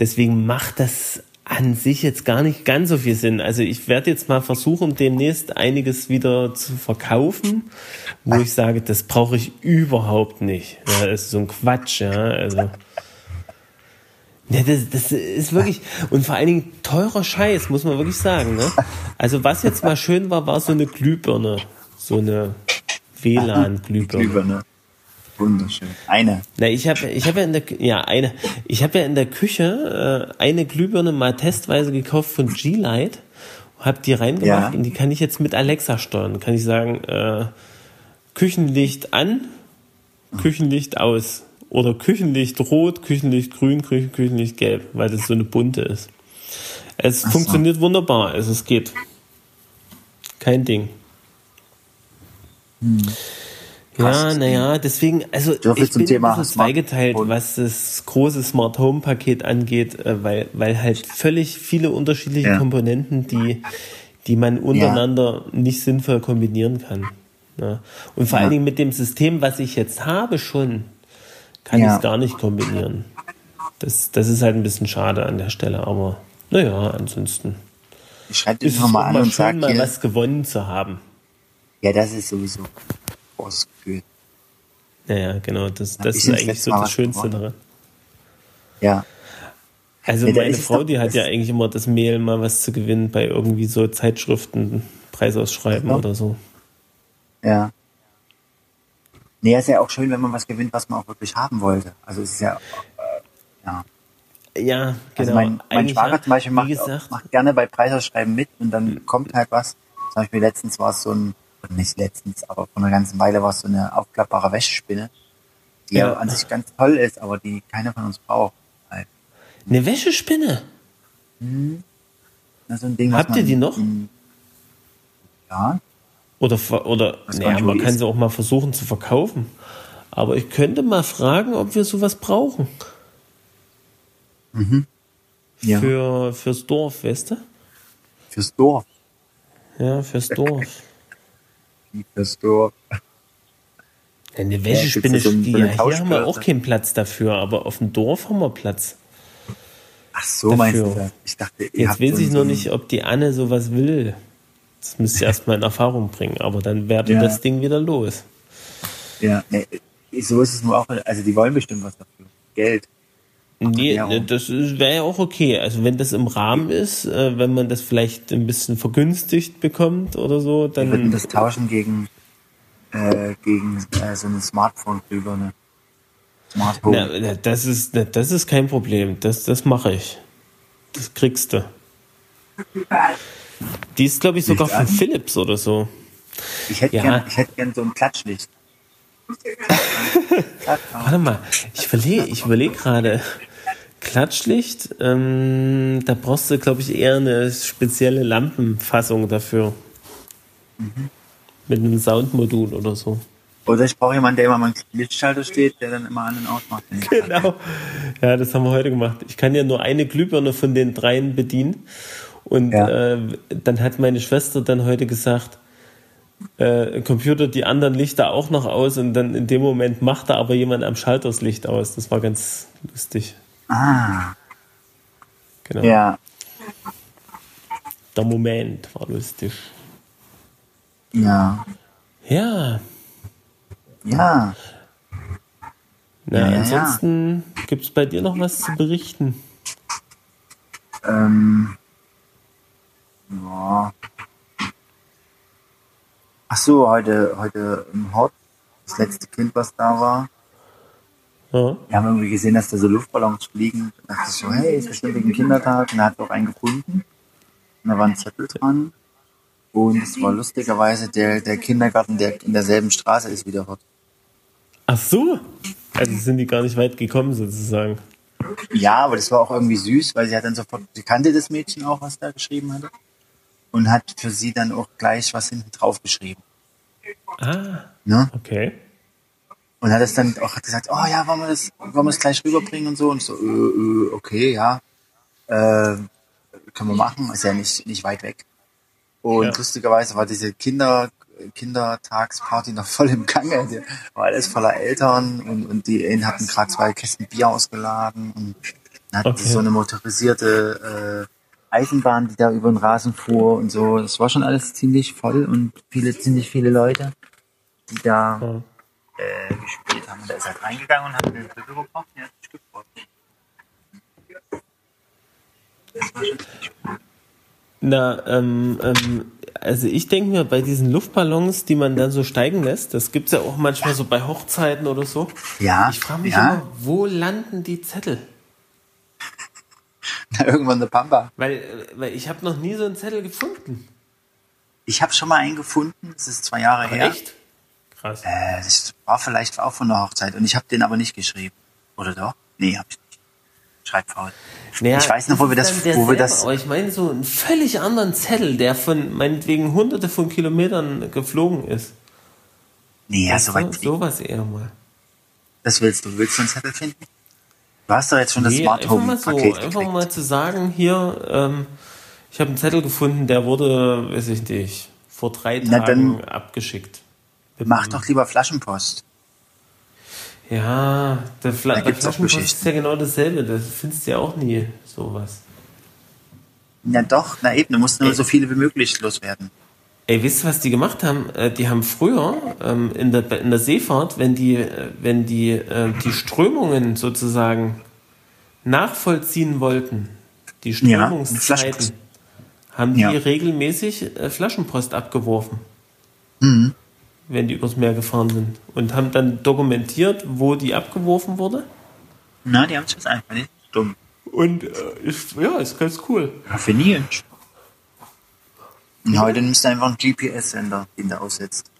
deswegen macht das an sich jetzt gar nicht ganz so viel Sinn. Also ich werde jetzt mal versuchen, demnächst einiges wieder zu verkaufen, wo ich sage, das brauche ich überhaupt nicht. Ja, das ist so ein Quatsch, ja. Also. Ja, das, das ist wirklich, und vor allen Dingen teurer Scheiß, muss man wirklich sagen. Ne? Also was jetzt mal schön war, war so eine Glühbirne. So eine WLAN-Glühbirne. Wunderschön. Eine. Na, ich habe ich hab ja in der Kü- ja eine ich habe ja in der Küche äh, eine Glühbirne mal testweise gekauft von G-Light, habe die reingemacht Ja. und die kann ich jetzt mit Alexa steuern. Kann ich sagen, äh, Küchenlicht an, Küchenlicht aus oder Küchenlicht rot, Küchenlicht grün, Kü Küchenlicht gelb, weil das so eine bunte ist. Es so. funktioniert wunderbar, also es geht. Kein Ding. Hm. Ja, naja, deswegen, also So ich zum bin Thema Smart zweigeteilt, Home. was das große Smart Home Paket angeht, äh, weil, weil halt völlig viele unterschiedliche Ja. Komponenten, die, die man untereinander nicht sinnvoll kombinieren kann. Ja. Und vor Ja. allen Dingen mit dem System, was ich jetzt habe schon, kann Ja. ich es gar nicht kombinieren. Das, das ist halt ein bisschen schade an der Stelle, aber naja, ansonsten Ich schreibe ist dich es nochmal an mal und schön, sag mal hier. was gewonnen zu haben. Ja, das ist sowieso großes Gefühl. Naja, genau, das, Ja, das ist eigentlich so das Schönste daran. Ja. Also Ja, meine Frau, die hat ja eigentlich immer das Mail, mal was zu gewinnen bei irgendwie so Zeitschriften, Preisausschreiben Ja. oder so. Ja. Nee, ist ja auch schön, wenn man was gewinnt, was man auch wirklich haben wollte. Also es ist ja, äh, ja. Ja, genau. Also mein, mein Schwager ja, zum Beispiel macht, gesagt, macht gerne bei Preisausschreiben mit und dann kommt halt was. Zum Beispiel letztens war es so ein, nicht letztens, aber vor einer ganzen Weile war es so eine aufklappbare Wäschespinne, die ja. An sich ganz toll ist, aber die keiner von uns braucht. Halt. eine Wäschespinne. Das ist so ein Ding, Habt ihr die noch? Ja, Oder, oder naja, man kann sie auch mal versuchen zu verkaufen. Aber ich könnte mal fragen, ob wir sowas brauchen. ja. Für, fürs Dorf, weißt du? fürs Dorf. Ja, fürs (laughs) Dorf. Fürs Dorf. Ja, eine Wäschespinne, da so ein- die, so ja, hier haben wir auch keinen Platz dafür, aber auf dem Dorf haben wir Platz. Ach so, meinst du Dafür. das? Ich dachte, Jetzt weiß so ich noch nicht, ob die Anne sowas will. Das müsst ihr (laughs) erstmal in Erfahrung bringen, aber dann wäre Ja. das Ding wieder los. Ja, nee, so ist es nur auch. Also die wollen bestimmt was dafür. Geld. Nee, ne, das wäre ja auch okay. Also wenn das im Rahmen ist, äh, wenn man das vielleicht ein bisschen vergünstigt bekommt oder so, Wir würden dann das tauschen gegen, äh, gegen äh, so eine Smartphone drüber, ne? Smart Home. na, na, das ist na, das ist kein Problem. Das das mache ich. Das kriegst du. Die ist glaube ich sogar von? Philips oder so. Ich hätte Ja. gern, ich hätte gern so ein Klatschlicht. (laughs) Warte mal, ich überlege ich überleg gerade. Klatschlicht, ähm, da brauchst du, glaube ich, eher eine spezielle Lampenfassung dafür. Mit einem Soundmodul oder so. Oder ich brauche jemanden, der immer am Lichtschalter steht, der dann immer an und ausmacht. (laughs) Genau. Ja, das haben wir heute gemacht. Ich kann ja nur eine Glühbirne von den dreien bedienen. Und Ja. äh, dann hat meine Schwester dann heute gesagt, äh, Computer die anderen Lichter auch noch aus und dann in dem Moment machte aber jemand am Schalter das Licht aus. Das war ganz lustig. Ah, Genau. ja, Der Moment war lustig. ja, Ja, ja. na, Ja, ja, ja. ansonsten gibt es bei dir noch was zu berichten. Ähm, ja. Ach so, heute, heute im Hort, das letzte Kind, was da war. Ja. Wir haben irgendwie gesehen, dass da so Luftballons fliegen. Da dachte ich so, hey, ist bestimmt wegen Kindertag. Und da hat auch einen gefunden. Und da war ein Zettel dran. Und es war lustigerweise der, der Kindergarten, der in derselben Straße ist wie der Hort. Ach so. Also sind die gar nicht weit gekommen sozusagen. Ja, aber das war auch irgendwie süß, weil sie hat dann sofort, sie kannte das Mädchen auch, was da geschrieben hatte. Und hat für sie dann auch gleich was hinten drauf geschrieben. Ah, Ne? okay. Und hat es dann auch gesagt, oh ja, wollen wir das, wollen wir das gleich rüberbringen und so. Und ich so, äh, äh, okay, ja. Äh, können wir machen, ist ja nicht, nicht weit weg. Und Ja. lustigerweise war diese Kinder, Kindertagsparty noch voll im Gange. Die war alles voller Eltern und, und die einen hatten gerade zwei Kästen Bier ausgeladen und dann hatten Okay. so eine motorisierte äh, Eisenbahn, die da über den Rasen fuhr und so. Das war schon alles ziemlich voll und viele, ziemlich viele Leute, die da Ja. Äh, gespielt haben. Und da ist halt reingegangen und hat eine gebracht und er hat ein Stück gebracht. Das war schon ziemlich cool. Na, ähm, ähm, also ich denke mir, bei diesen Luftballons, die man dann so steigen lässt, das gibt's ja auch manchmal so bei Hochzeiten oder so. Ja, Ich frage mich ja. immer, wo landen die Zettel? (laughs) Na, irgendwann eine Pampa. Weil, äh, weil ich habe noch nie so einen Zettel gefunden. Ich habe schon mal einen gefunden, das ist zwei Jahre Aber her. echt? Krass. Äh, das war vielleicht auch von der Hochzeit und ich habe den aber nicht geschrieben. Oder doch? Nee, hab ich nicht. Schreibfaul. Naja, ich weiß noch, wo wir das, wo wir das, Aber ich meine so einen völlig anderen Zettel, der von meinetwegen hunderte von Kilometern geflogen ist. nee, ja, Weißt so Sowas eher mal. das willst du. Willst du einen Zettel finden? Du hast doch jetzt schon das Nee, Smart einfach Home mal so, Paket einfach mal zu sagen, hier, ähm, ich habe einen Zettel gefunden, der wurde, weiß ich nicht, vor drei Na, Tagen dann- abgeschickt. Mach doch lieber Flaschenpost. Ja, der Fla Da auch Flaschenpost ist ja genau dasselbe. Das findest du ja auch nie sowas. Na doch, na eben, du musst nur Ey. so viele wie möglich loswerden. Ey, wisst ihr, was die gemacht haben? Äh, Die haben früher ähm, in, der, in der Seefahrt, wenn die, äh, wenn die, äh, die Strömungen sozusagen nachvollziehen wollten, die Ja, Strömungszeiten, Flaschenpost. haben die Ja. regelmäßig äh, Flaschenpost abgeworfen, Mhm. Wenn die übers Meer gefahren sind. Und haben dann dokumentiert, wo die abgeworfen wurde. Na, die haben es einfach nicht. Dumm. Und äh, ist, ja, ist ganz cool. Raffiniert. Und heute nimmst du einfach einen GPS-Sender, den du aussetzt.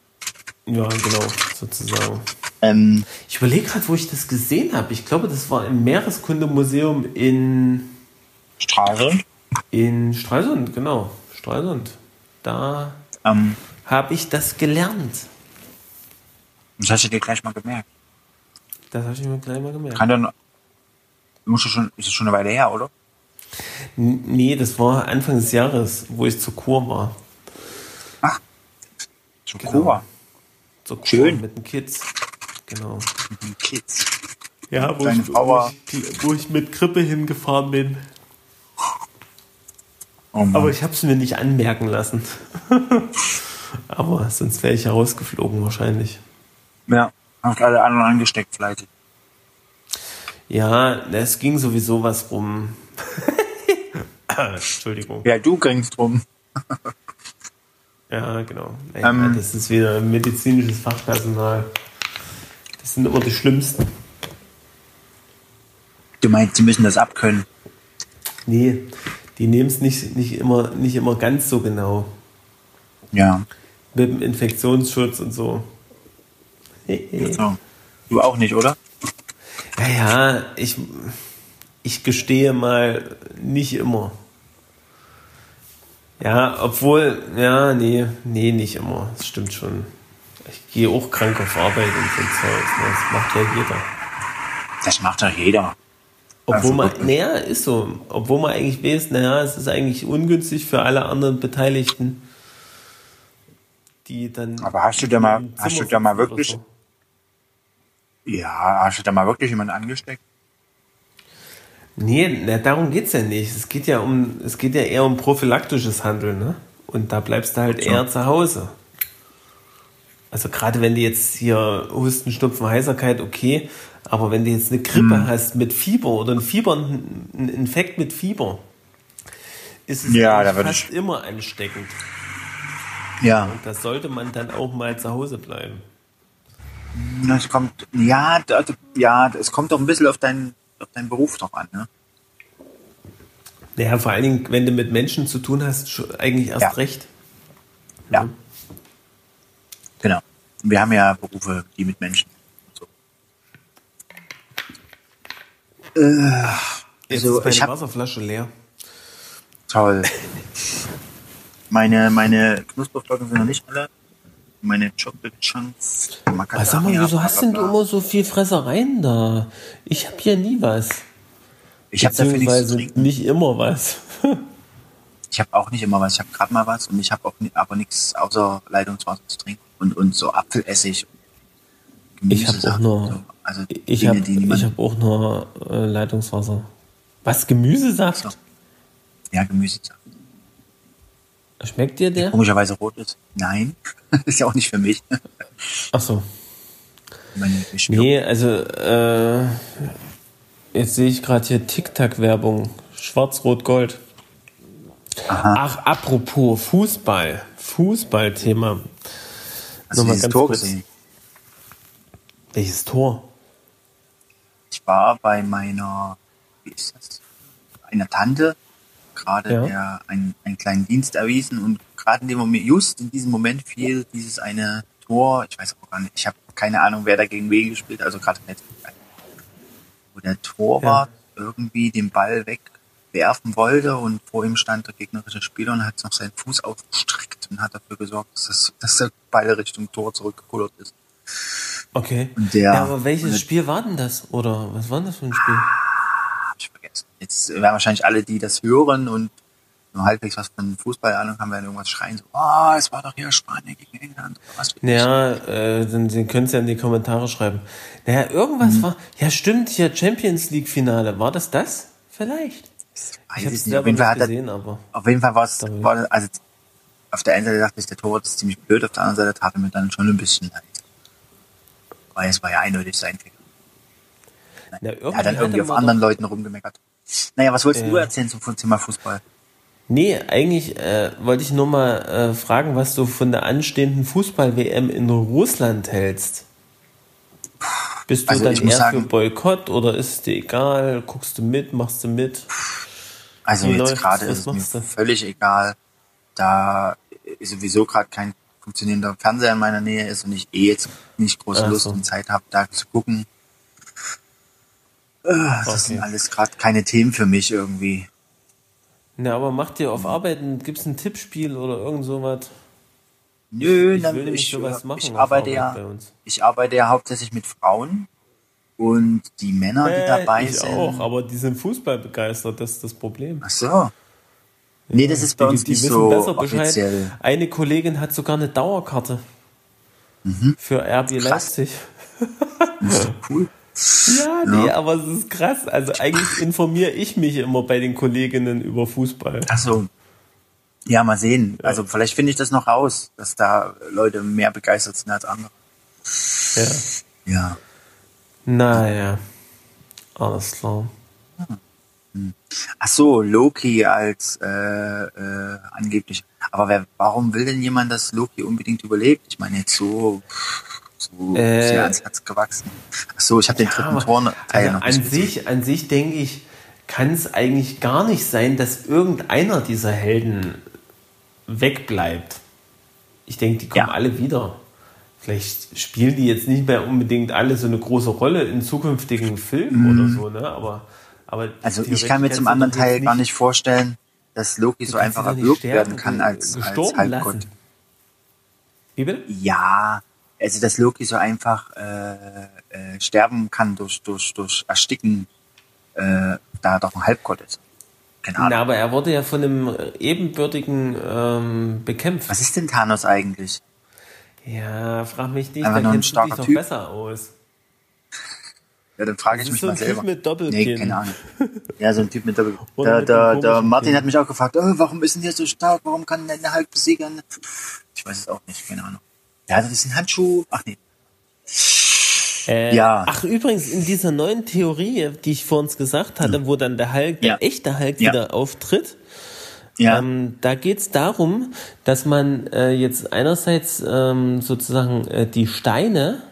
Ja, genau, sozusagen. Ähm, Ich überlege gerade, wo ich das gesehen habe. Ich glaube, das war im Meereskundemuseum in, Straße. in Stralsund, genau. Stralsund. Da Ähm, habe ich das gelernt. Das hast du dir gleich mal gemerkt. Das habe ich mir gleich mal gemerkt. Kann dann, musst du schon, ist das schon eine Weile her, oder? Nee, das war Anfang des Jahres, wo ich zur Kur war. Schon Genau. Kura. Zur Kur Schön. mit den Kids. Genau. Mit den Kids. Ja, wo ich, Frau wo, ich, wo ich mit Krippe hingefahren bin. Oh. Aber ich habe es mir nicht anmerken lassen. (laughs) Aber sonst wäre ich ja rausgeflogen wahrscheinlich. Ja, hast alle anderen angesteckt, fleißig. Ja, es ging sowieso was rum. (laughs) Entschuldigung. Ja, du gringst rum. Ja, genau. Naja, Ähm. das ist wieder medizinisches Fachpersonal. Das sind immer die Schlimmsten. Du meinst, sie müssen das abkönnen. Nee, die nehmen es nicht, nicht, immer, nicht immer ganz so genau. Ja. Mit dem Infektionsschutz und so. Du auch nicht, oder? Naja, ich, ich gestehe mal, nicht immer. Ja, obwohl, ja, nee, nee, nicht immer. Das stimmt schon. Ich gehe auch krank auf Arbeit und so Zeug. Das macht ja jeder. Das macht doch jeder. Obwohl Also man, naja, ist so. Obwohl man eigentlich weiß, naja, es ist eigentlich ungünstig für alle anderen Beteiligten, die dann. Aber hast du da mal- hast du da mal wirklich- so. Ja, hast du da mal wirklich jemanden angesteckt? Nee, na, darum geht's ja nicht. Es geht ja um, es geht ja eher um prophylaktisches Handeln, ne? Und da bleibst du halt So. eher zu Hause. Also gerade wenn du jetzt hier Husten, Schnupfen, Heiserkeit, okay, aber wenn du jetzt eine Grippe Hm. hast mit Fieber oder ein Fieber, ein Infekt mit Fieber, ist es Ja, da fast immer ansteckend. Ja. Und da sollte man dann auch mal zu Hause bleiben. Na, Es kommt, ja, da- ja, es kommt doch ein bisschen auf deinen, auf deinen Beruf drauf an, ne? Naja, vor allen Dingen, wenn du mit Menschen zu tun hast, eigentlich erst Ja. recht. Ja. Genau. Und wir haben ja Berufe, die mit Menschen. und So. Äh, Jetzt also ist meine ich habe Wasserflasche leer. toll. Meine meine Knusperflocken sind noch nicht alle. Meine Chocolate Chunks. Aber sag mal, wieso hast denn du immer so viel Fressereien da? Ich hab hier nie was. Ich habe dafür nichts zu trinken. nicht immer was. Ich habe auch nicht immer was. Ich habe gerade mal was und ich habe auch ni- aber nichts außer Leitungswasser zu trinken und und so Apfelessig. Ich habe auch nur, so. also ich habe hab auch nur äh, Leitungswasser. Was, Gemüsesaft? So. ja Gemüsesachen. Schmeckt dir der? Komischerweise rot ist. Nein, (laughs) ist ja auch nicht für mich. Ach so. Meine. Nee, also äh, jetzt sehe ich gerade hier Tic-Tac-Werbung. Schwarz-Rot-Gold. Ach, apropos Fußball. Fußballthema. Hast du Nochmal dieses ganz Tor kurz. gesehen? Welches Tor? Ich war bei meiner, wie ist das? Einer Tante, gerade Ja. der einen, einen kleinen Dienst erwiesen und gerade in dem Moment, just in diesem Moment fiel dieses eine Tor, ich weiß auch gar nicht, ich habe keine Ahnung, wer da gegen wen gespielt, also gerade wo der Torwart irgendwie den Ball wegwerfen wollte und vor ihm stand der gegnerische Spieler und hat noch seinen Fuß ausgestreckt und hat dafür gesorgt, dass, das, dass der Ball Richtung Tor zurückgekullert ist. Okay. Der- ja, aber welches Spiel war denn das? Oder was war denn das für ein Spiel? Jetzt werden wahrscheinlich alle, die das hören und nur halbwegs was von Fußballahnung haben, werden irgendwas schreien, so, ah, es war doch hier Spanien gegen England. Was. Ja, äh, dann, dann könnt ihr ja in die Kommentare schreiben. Naja, irgendwas Mhm. war. Ja, stimmt, hier Champions League Finale. War das das? Vielleicht. Ich habe es es nicht. Auf jeden Fall er, gesehen, aber. auf jeden Fall war es, also, auf der einen Seite dachte ich, der Torwart ist ziemlich blöd, auf der anderen Seite tat er mir dann schon ein bisschen leid. Weil es war ja eindeutig sein Fehler. Na, Er hat dann irgendwie auf anderen Leuten rumgemeckert. Naja, was wolltest du Äh. erzählen zum Thema Fußball? Nee, eigentlich äh, wollte ich nur mal äh, fragen, was du von der anstehenden Fußball-WM in Russland hältst. Bist du Also dann eher sagen- für Boykott oder ist es dir egal? Guckst du mit, machst du mit? Also Wie jetzt gerade ist es mir du? völlig egal, da sowieso gerade kein funktionierender Fernseher in meiner Nähe ist und ich eh jetzt nicht große Ach Lust und Zeit habe, da zu gucken. Äh, Das Okay. sind alles gerade keine Themen für mich irgendwie. Na, aber macht dir auf Arbeiten, gibt's ein Tippspiel oder irgend sowas? Nö, ich dann, will ich, sowas machen ich arbeite Arbeit ja, ich arbeite ja hauptsächlich mit Frauen und die Männer, die Äh, dabei ich sind. auch, aber die sind Fußball begeistert, das ist das Problem. Ach so. Nee, das ist bei die, uns die nicht wissen so besser Bescheid. offiziell. Eine Kollegin hat sogar eine Dauerkarte für RB Mhm. Krass. Leipzig. Cool. Ja, nee, aber es ist krass. Also eigentlich informiere ich mich immer bei den Kolleginnen über Fußball. Ach so. Ja, mal sehen. Also vielleicht finde ich das noch raus, dass da Leute mehr begeistert sind als andere. Ja. Ja. Naja, alles klar. Ach so, Loki als äh, äh, angeblich. Aber wer, warum will denn jemand, dass Loki unbedingt überlebt? Ich meine jetzt so, so Äh, sehr ans Herz gewachsen. Ach so, ich habe den dritten Aber, Tor Teil noch nicht an gesehen. sich, an sich denke ich, kann es eigentlich gar nicht sein, dass irgendeiner dieser Helden wegbleibt. Ich denke, die kommen Ja. alle wieder. Vielleicht spielen die jetzt nicht mehr unbedingt alle so eine große Rolle in zukünftigen Filmen oder so, ne? Aber, aber. Also ich kann mir zum anderen Teil gar nicht vorstellen, dass Loki so einfach nicht erwürgt werden kann als, als Halbgott. Wie bitte? Ja, also dass Loki so einfach äh, äh, sterben kann durch, durch, durch Ersticken, äh, da er doch ein Halbgott ist. Keine Ahnung. Na, aber er wurde ja von einem ebenbürtigen ähm, bekämpft. Was ist denn Thanos eigentlich? Ja, frag mich nicht, Einfach da nur ein kennst du dich doch Typ. besser aus. Ja, dann frage Das ich mich so mal ein Typ selber. mit Doppelkinn. Nee, keine Ahnung. (laughs) Ja, so ein Typ mit Doppel. Oder Der, der, der Martin Kinn. hat mich auch gefragt, oh, warum ist denn der so stark? Warum kann denn der Hulk besiegen? Ich weiß es auch nicht, keine Ahnung. Der hat ein bisschen Handschuh. Ach nee. Äh, Ja. Ach, übrigens, in dieser neuen Theorie, die ich vor uns gesagt hatte, wo dann der Hulk, der Ja. echte Hulk Ja. wieder auftritt, Ja. ähm, da geht's darum, dass man äh, jetzt einerseits ähm, sozusagen äh, die Steine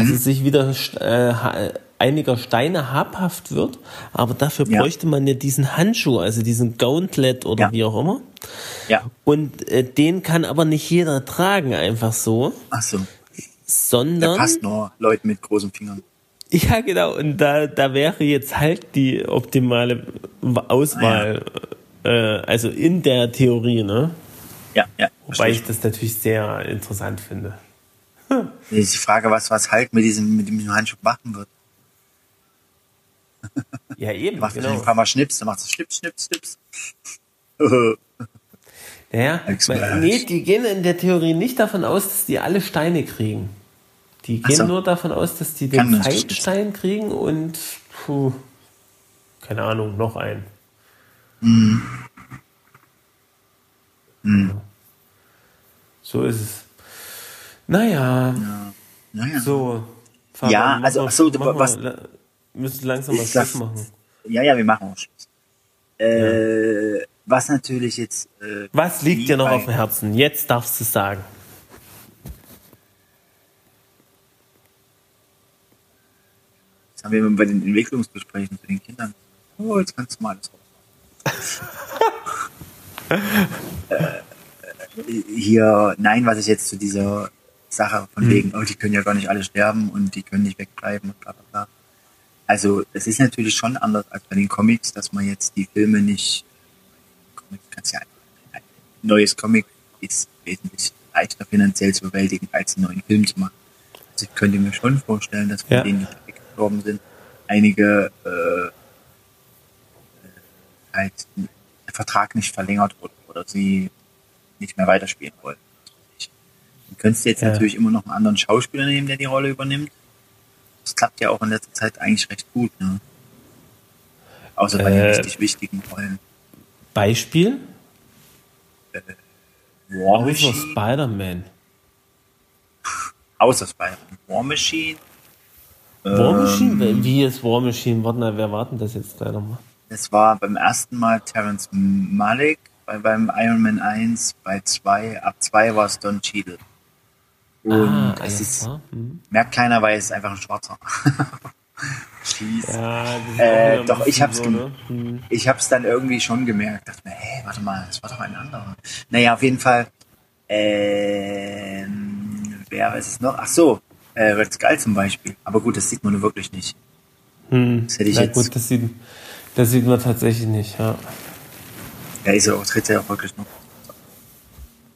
Also sich wieder äh, einiger Steine habhaft wird, aber dafür Ja. bräuchte man ja diesen Handschuh, also diesen Gauntlet oder Ja. wie auch immer. Ja. Und äh, den kann aber nicht jeder tragen, einfach so, Ach so. Der sondern. passt nur Leuten mit großen Fingern. (laughs) Ja, genau. Und da, da wäre jetzt halt die optimale Auswahl, äh, also in der Theorie, ne? Ja, ja. Wobei ich das natürlich sehr interessant finde. (laughs) Ist die Frage, was, was Hulk mit diesem, mit diesem Handschuh machen wird. Ja, eben, Macht genau. ein paar Mal Schnips, dann macht es Schnips, Schnips, Schnips. (laughs) Ja, weil, nee, die gehen in der Theorie nicht davon aus, dass die alle Steine kriegen. Die gehen so. nur davon aus, dass die Kann den Zeitstein kriegen und, puh, keine Ahnung, noch einen. Mhm. Ja. So ist es. Naja, Naja. so. Ja, also, mal- ach so, mach mal- was- müssen langsam mal Schluss machen. Ja, ja, wir machen auch Schluss. Äh, Was natürlich jetzt. Äh, Was liegt dir noch auf dem Herzen? Jetzt darfst du es sagen. Das haben wir immer bei den Entwicklungsgesprächen zu den Kindern. Oh, jetzt kannst du mal alles raus. (laughs) äh, hier, nein, was ich jetzt zu dieser Sache von wegen, oh, die können ja gar nicht alle sterben und die können nicht wegbleiben und bla bla bla. Also, es ist natürlich schon anders als bei den Comics, dass man jetzt die Filme nicht. Comics kannst ja ein neues Comic ist wesentlich leichter finanziell zu bewältigen, als einen neuen Film zu machen. Also ich könnte mir schon vorstellen, dass von Ja. denen, die weggestorben sind, einige äh, halt der Vertrag nicht verlängert wurde oder sie nicht mehr weiterspielen wollen. Du könntest jetzt Ja. natürlich immer noch einen anderen Schauspieler nehmen, der die Rolle übernimmt. Das klappt ja auch in letzter Zeit eigentlich recht gut, ne? Außer bei den Äh. richtig wichtigen Rollen. Beispiel? War Außer Machine. Spider-Man. Außer Spider-Man. War Machine. War Ähm, Machine? Wie ist War Machine? Warte mal, wer warten das jetzt leider mal? Das war beim ersten Mal Terrence Malick, bei, beim Iron Man 1, bei 2, ab 2 war es Don Cheadle. Und ah, es ist, klar. Hm. merkt keiner, weil es ist einfach ein Schwarzer. (laughs) Jeez. Ja, Äh, doch, ich hab's so, ne? Hm. Ich hab's dann irgendwie schon gemerkt. Dachte mir, hä, warte mal, das war doch ein anderer. Naja, auf jeden Fall. Ähm, wer ist es noch? Ach so, äh, Red Skull zum Beispiel. Aber gut, das sieht man nur wirklich nicht. Hm. Das hätte ich Na jetzt- gut, das sieht, das sieht man tatsächlich nicht, ja. Ja, ist ja auch, tritt ja auch wirklich noch.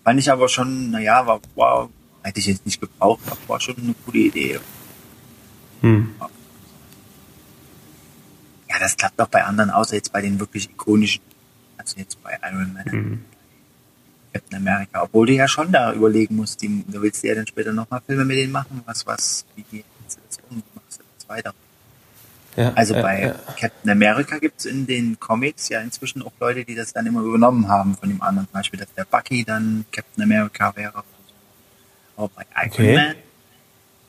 Fand ich aber schon, naja, war, war, hätte ich jetzt nicht gebraucht, aber war schon eine coole Idee. Hm. Ja, das klappt auch bei anderen, außer jetzt bei den wirklich ikonischen. Also jetzt bei Iron Man, Hm. Captain America. Obwohl du ja schon da überlegen musst, die, du willst ja dann später nochmal Filme mit denen machen, was, was, wie die Installation machst du das weiter. Ja, Also ja, bei ja. Captain America gibt's in den Comics ja inzwischen auch Leute, die das dann immer übernommen haben von dem anderen. Zum Beispiel, dass der Bucky dann Captain America wäre. Aber bei Iron Okay. Man,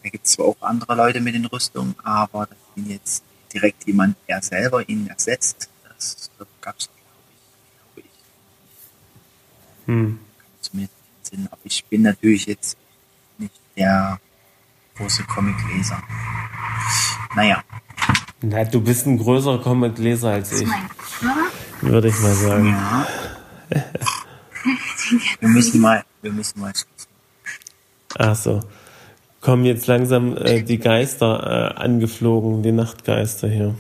da gibt's zwar auch andere Leute mit den Rüstungen, aber dass ihn jetzt direkt jemand, er selber ihn ersetzt, das gab's glaube ich, glaub ich, Hm. Sinn. Aber ich bin natürlich jetzt nicht der große Comicleser. Naja, Na, du bist ein größerer Comic-Leser als ich, würde ich mal sagen. ja. (laughs) Wir müssen mal, wir müssen mal Ach so. Kommen jetzt langsam äh, die Geister äh, angeflogen, die Nachtgeister hier.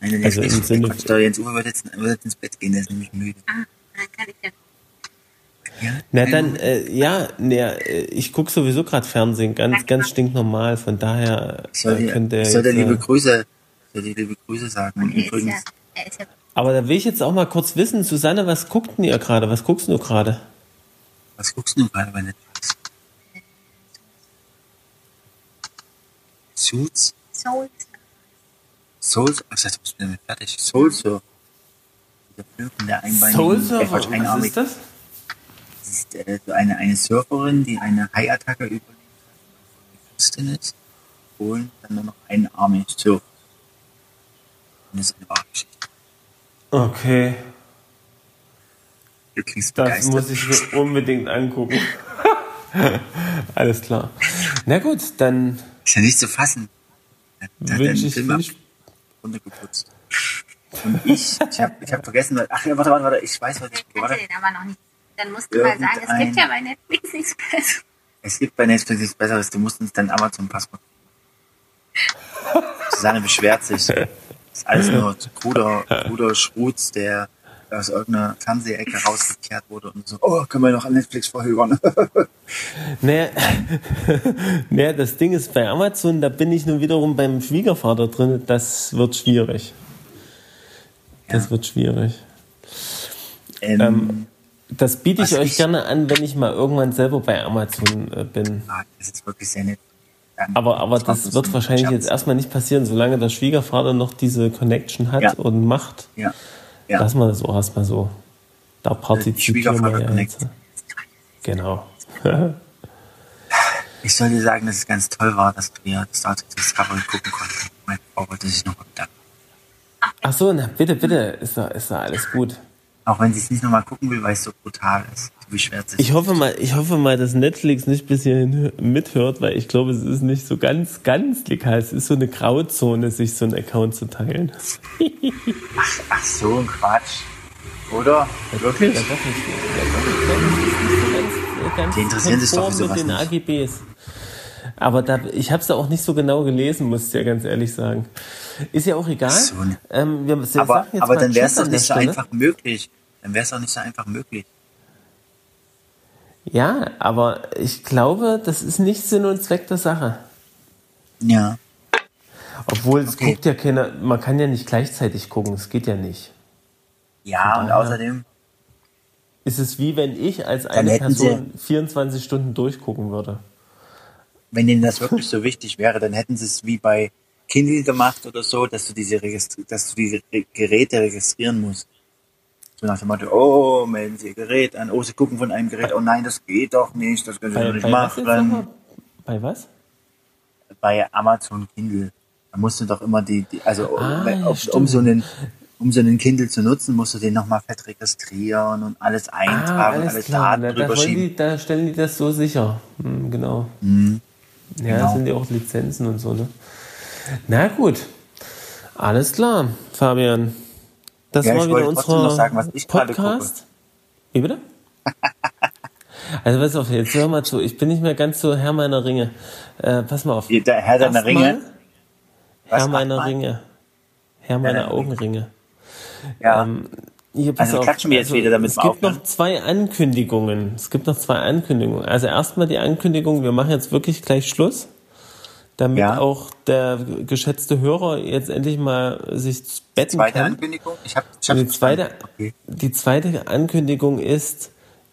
Nein, der Also im der Sinne- Quatsch, der Jens Uwe wird jetzt, wird jetzt ins Bett gehen, der ist nämlich müde. Ah, dann kann ich ja. Ja? Na dann, äh, ja, ne, ich gucke sowieso gerade Fernsehen, ganz, ganz stinknormal, von daher Ich soll äh, dir, könnt ihr ich soll jetzt, liebe äh, Grüße, ich soll dir liebe Grüße sagen. Und übrigens, er Aber da will ich jetzt auch mal kurz wissen, Susanne, was guckt denn ihr gerade? Was guckst du gerade? was guckst du gerade bei Netflix? Suits? Soul. Souls? Ach, jetzt bist du damit fertig. Soul Surfer. Dieser Film von der einbeinigen, Soul äh, Surfer, Quatsch, was ist das? Das ist äh, so eine, eine Surferin, die eine Haiattacke überlebt hat, die Christin ist und dann nur noch einarmig surft. Und das ist eine wahre Geschichte. Okay, Du klingst das begeistert. muss ich mir unbedingt angucken. (laughs) Alles klar. Na gut, dann Ist ja nicht zu fassen. Da hat er einen Film ab- runtergeputzt. Und ich, ich habe ich hab vergessen, weil- ach ja, warte, warte, warte, ich weiß, was ich, du den aber noch nicht. Dann musst du mal sagen, es gibt ja bei Netflix nichts Besseres. Es gibt bei Netflix nichts Besseres, du musst uns dein Amazon-Passwort. (laughs) Susanne beschwert sich. Das ist alles nur kruder, kruder Schrutz, der aus irgendeiner Fernsehecke rausgekehrt wurde und so, oh, können wir noch an Netflix verhören. Naja, (laughs) naja, das Ding ist bei Amazon, da bin ich nun wiederum beim Schwiegervater drin. Das wird schwierig. Das Ja. wird schwierig. ähm, Das biete ich euch ich- gerne an, wenn ich mal irgendwann selber bei Amazon äh, bin. ah, das ist wirklich sehr nett. Ähm, Aber, aber das wird ein wahrscheinlich Scherz. jetzt erstmal nicht passieren, solange der Schwiegervater noch diese Connection hat Ja. und macht. Ja. Ja. Lassen wir das auch erstmal so. Da partizipieren wir ja jetzt. Genau. (laughs) Ich soll dir sagen, dass es ganz toll war, dass wir das Star Trek Discovery gucken konnten. Meine Frau wollte sich nochmal bedanken. Ach so, na bitte, bitte, ist da, ist da alles gut. Auch wenn sie es nicht nochmal gucken will, weil es so brutal ist. Sie beschwert sich. Ich hoffe mal, ich hoffe mal, dass Netflix nicht bis hierhin mithört, weil ich glaube, es ist nicht so ganz, ganz legal. Es ist so eine Grauzone, sich so einen Account zu teilen. Ach so, ein Quatsch. Oder? Wirklich? Ja, doch nicht. Ja, doch nicht. Ganz, Die interessieren sich doch für sowas mit den. AGBs. Aber da, ich habe es auch nicht so genau gelesen, muss ich ja ganz ehrlich sagen. Ist ja auch egal. So, ähm, wir, wir Aber, aber dann wäre es doch nicht so einfach möglich. Dann wäre es doch nicht so einfach möglich. Ja, aber ich glaube, das ist nicht Sinn und Zweck der Sache. Ja. Obwohl es Okay. guckt ja keiner, man kann ja nicht gleichzeitig gucken, es geht ja nicht. Ja, und daher- außerdem, Ist es wie wenn ich als eine hätten sie- Person 24 Stunden durchgucken würde. wenn denen das wirklich so wichtig wäre, dann hätten sie es wie bei Kindle gemacht oder so, dass du diese dass du diese Geräte registrieren musst. So nach dem Motto, oh, melden Sie Ihr Gerät an, oh, Sie gucken von einem Gerät, oh nein, das geht doch nicht, das können Sie Bei, doch nicht bei was machen. Bei was? Bei Amazon Kindle, da musst du doch immer die, die also Ah, um, um so einen um so einen Kindle zu nutzen, musst du den nochmal fett registrieren und alles eintragen, alles, Daten Na, da, drüber wollen schieben. die, da stellen die das so sicher. Hm, genau. Mhm. Ja, Genau. das sind ja auch Lizenzen und so, ne? Na gut. Alles klar, Fabian. Das Ja, war wieder unser sagen, was ich gerade Podcast. Wie bitte? (laughs) Also pass auf, jetzt hör mal zu. Ich bin nicht mehr ganz so Herr meiner Ringe. Äh, pass mal auf. Der Herr deiner Ringe? Herr meiner? Ringe. Herr meiner. Augenringe. Ja. Ähm, hier, pass Also auf. klatschen wir jetzt wieder, damit es gibt aufhören. noch zwei Ankündigungen. Es gibt noch zwei Ankündigungen. Also erstmal die Ankündigung, wir machen jetzt wirklich gleich Schluss, damit Ja. auch der geschätzte Hörer jetzt endlich mal sich betten Zweite kann. Ankündigung? Ich habe ich hab die zweite, Okay. die zweite Ankündigung ist,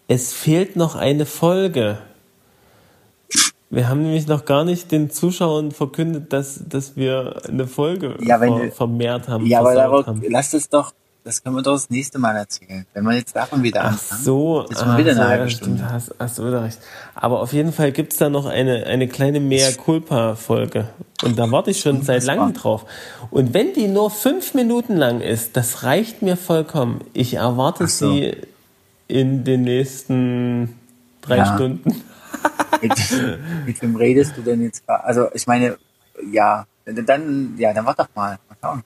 es fehlt noch eine Folge. Wir haben nämlich noch gar nicht den Zuschauern verkündet, dass, dass wir eine Folge Ja, ver, vermehrt haben. Ja, aber darauf, haben. lass es doch, das können wir doch das nächste Mal erzählen. Wenn wir jetzt davon wieder Ach anfangen. so, Jetzt mal wieder ach eine so, halbe Stunde. Stimmt, hast, hast du wieder recht. Aber auf jeden Fall gibt's da noch eine, eine kleine Mea Culpa-Folge. Und da warte ich schon seit langem drauf. Und wenn die nur fünf Minuten lang ist, das reicht mir vollkommen. Ich erwarte so. sie in den nächsten drei Ja. Stunden. (laughs) Mit, mit wem redest du denn jetzt? Also, ich meine, ja, dann, ja, dann warte doch mal. Mal schauen.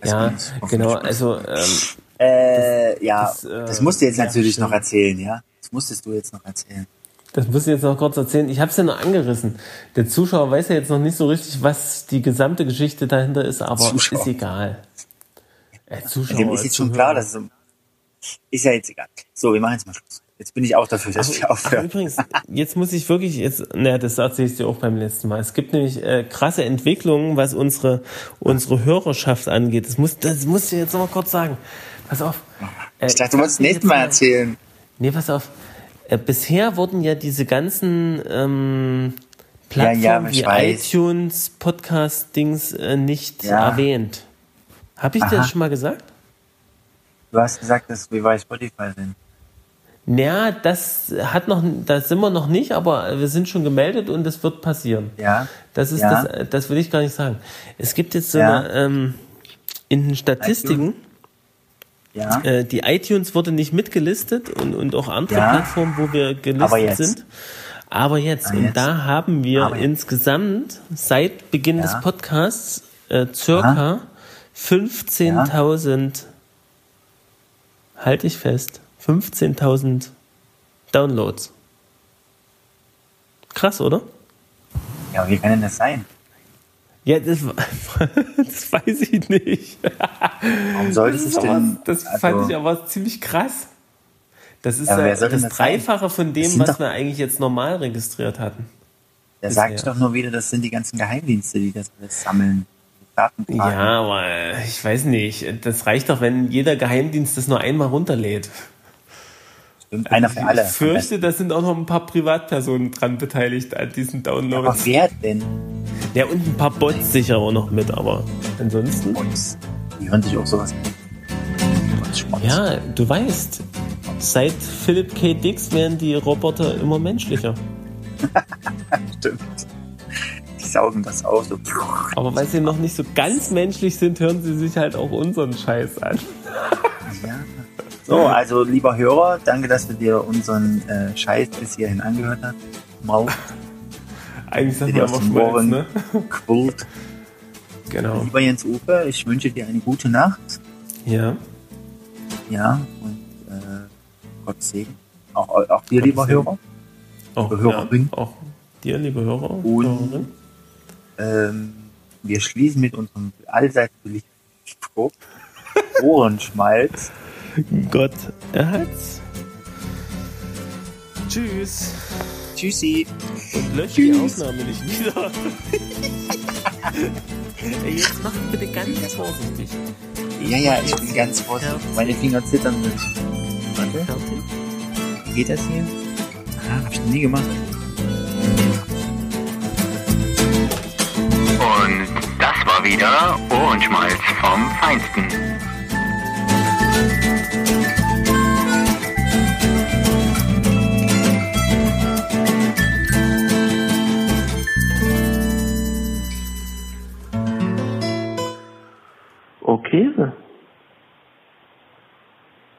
Das Ja, genau. Also, ähm, Äh, ja, das, das, äh, musst du jetzt ja, natürlich stimmt. noch erzählen, ja? Das musstest du jetzt noch erzählen. das muss ich jetzt noch kurz erzählen. Ich habe es ja noch angerissen. Der Zuschauer weiß ja jetzt noch nicht so richtig, was die gesamte Geschichte dahinter ist, aber Zuschauer. ist egal. Äh, Zuschauer, Dem ist jetzt schon klar, dass es um, ist ja jetzt egal. So, wir machen jetzt mal Schluss. Jetzt bin ich auch dafür, dass Ach, aufhören. übrigens, jetzt muss ich wirklich, jetzt, naja, das erzähle ich dir auch beim letzten Mal. Es gibt nämlich äh, krasse Entwicklungen, was unsere, unsere Hörerschaft angeht. Das muss, das musst du jetzt noch mal kurz sagen. Pass auf. Äh, Ich dachte, du wolltest das nächste Mal erzählen. Nee, pass auf. Äh, bisher wurden ja diese ganzen ähm, Ja, ja, Plattformen ich wie weiß. iTunes, Podcast-Dings äh, nicht Ja. erwähnt. Habe ich dir Aha. das schon mal gesagt? Du hast gesagt, dass wir bei Spotify sind. Naja, das hat noch, da sind wir noch nicht, aber wir sind schon gemeldet und das wird passieren. Ja. Das ist Ja. das, das will ich gar nicht sagen. Es gibt jetzt so Ja. eine, ähm, in den Statistiken, Ja. äh, die iTunes wurde nicht mitgelistet und, und auch andere Ja. Plattformen, wo wir Aber gelistet jetzt. sind. Aber jetzt, Ah, und jetzt. da haben wir Aber insgesamt seit Beginn des Ja. Podcasts äh, circa 15.000, halte ich fest, 15.000 Downloads. Krass, oder? Ja, aber wie kann denn das sein? Ja, das, (laughs) das weiß ich nicht. Warum sollte Das, es denn? das also, fand ich aber ziemlich krass. Das ist Ja, das das? Dreifache von dem, was doch- wir eigentlich jetzt normal registriert hatten. Da bisher. sag ich doch nur wieder, das sind die ganzen Geheimdienste, die das alles sammeln. Ja, aber ich weiß nicht. Das reicht doch, wenn jeder Geheimdienst das nur einmal runterlädt. Stimmt, einer für alle. Ich fürchte, da sind auch noch ein paar Privatpersonen dran beteiligt an diesen Aber Downloads. wer denn? Ja, und ein paar Bots sicher auch noch mit, aber ansonsten. Uns. Die hören sich auch sowas an. Schmutz. Ja, du weißt, seit Philip K. Dix werden die Roboter immer menschlicher. (laughs) Stimmt. Die saugen das aus. So. Aber weil sie noch nicht so ganz menschlich sind, hören sie sich halt auch unseren Scheiß an. Ja. So, also lieber Hörer, danke, dass du dir unseren äh, Scheiß bis hierhin angehört hast. Maul, (laughs) Eigentlich sagt man den Schmalz, Ohren ne? (laughs) quillt. Genau. Lieber Jens Uwe, ich wünsche dir eine gute Nacht. Ja. Ja, und äh, Gott Segen. Auch, auch dir, lieber Segen. Hörer. Auch, Liebe Hörerin. Ja, auch dir, liebe Hörer und Und- Hörerin. Ähm, wir schließen mit unserem allseits beliebten Spruch. (laughs) Ohrenschmalz. Gott erhalt's. Tschüss. Tschüssi. Und lösch die Aufnahme nicht wieder. (laughs) Ey, Jetzt mach bitte ganz vorsichtig. Ja, ja, ich bin ganz vorsichtig. Meine Finger zittern sind. Warte, geht das hier? Ah, hab ich noch nie gemacht. Und das war wieder Ohrenschmalz vom Feinsten. Okay.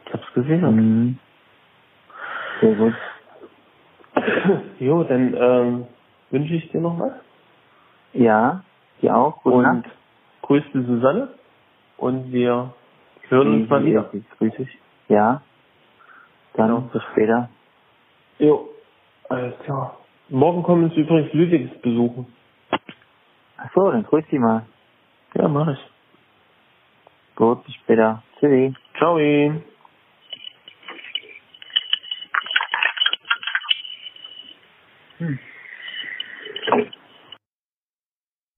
Ich hab's gesehen. Mhm. Sehr gut. Jo, dann ähm, wünsche ich dir noch was. Ja, dir auch. Gute und Nacht. grüß die Susanne. Und wir hören uns mal wieder. Grüß dich. Ja. Dann Genau. bis später. Jo, alles klar. Morgen kommen uns übrigens Lüdings besuchen. Ach so, dann grüß dich mal. Ja, mach ich. Gut, bis später. Tschüssi. Ciao. Hm.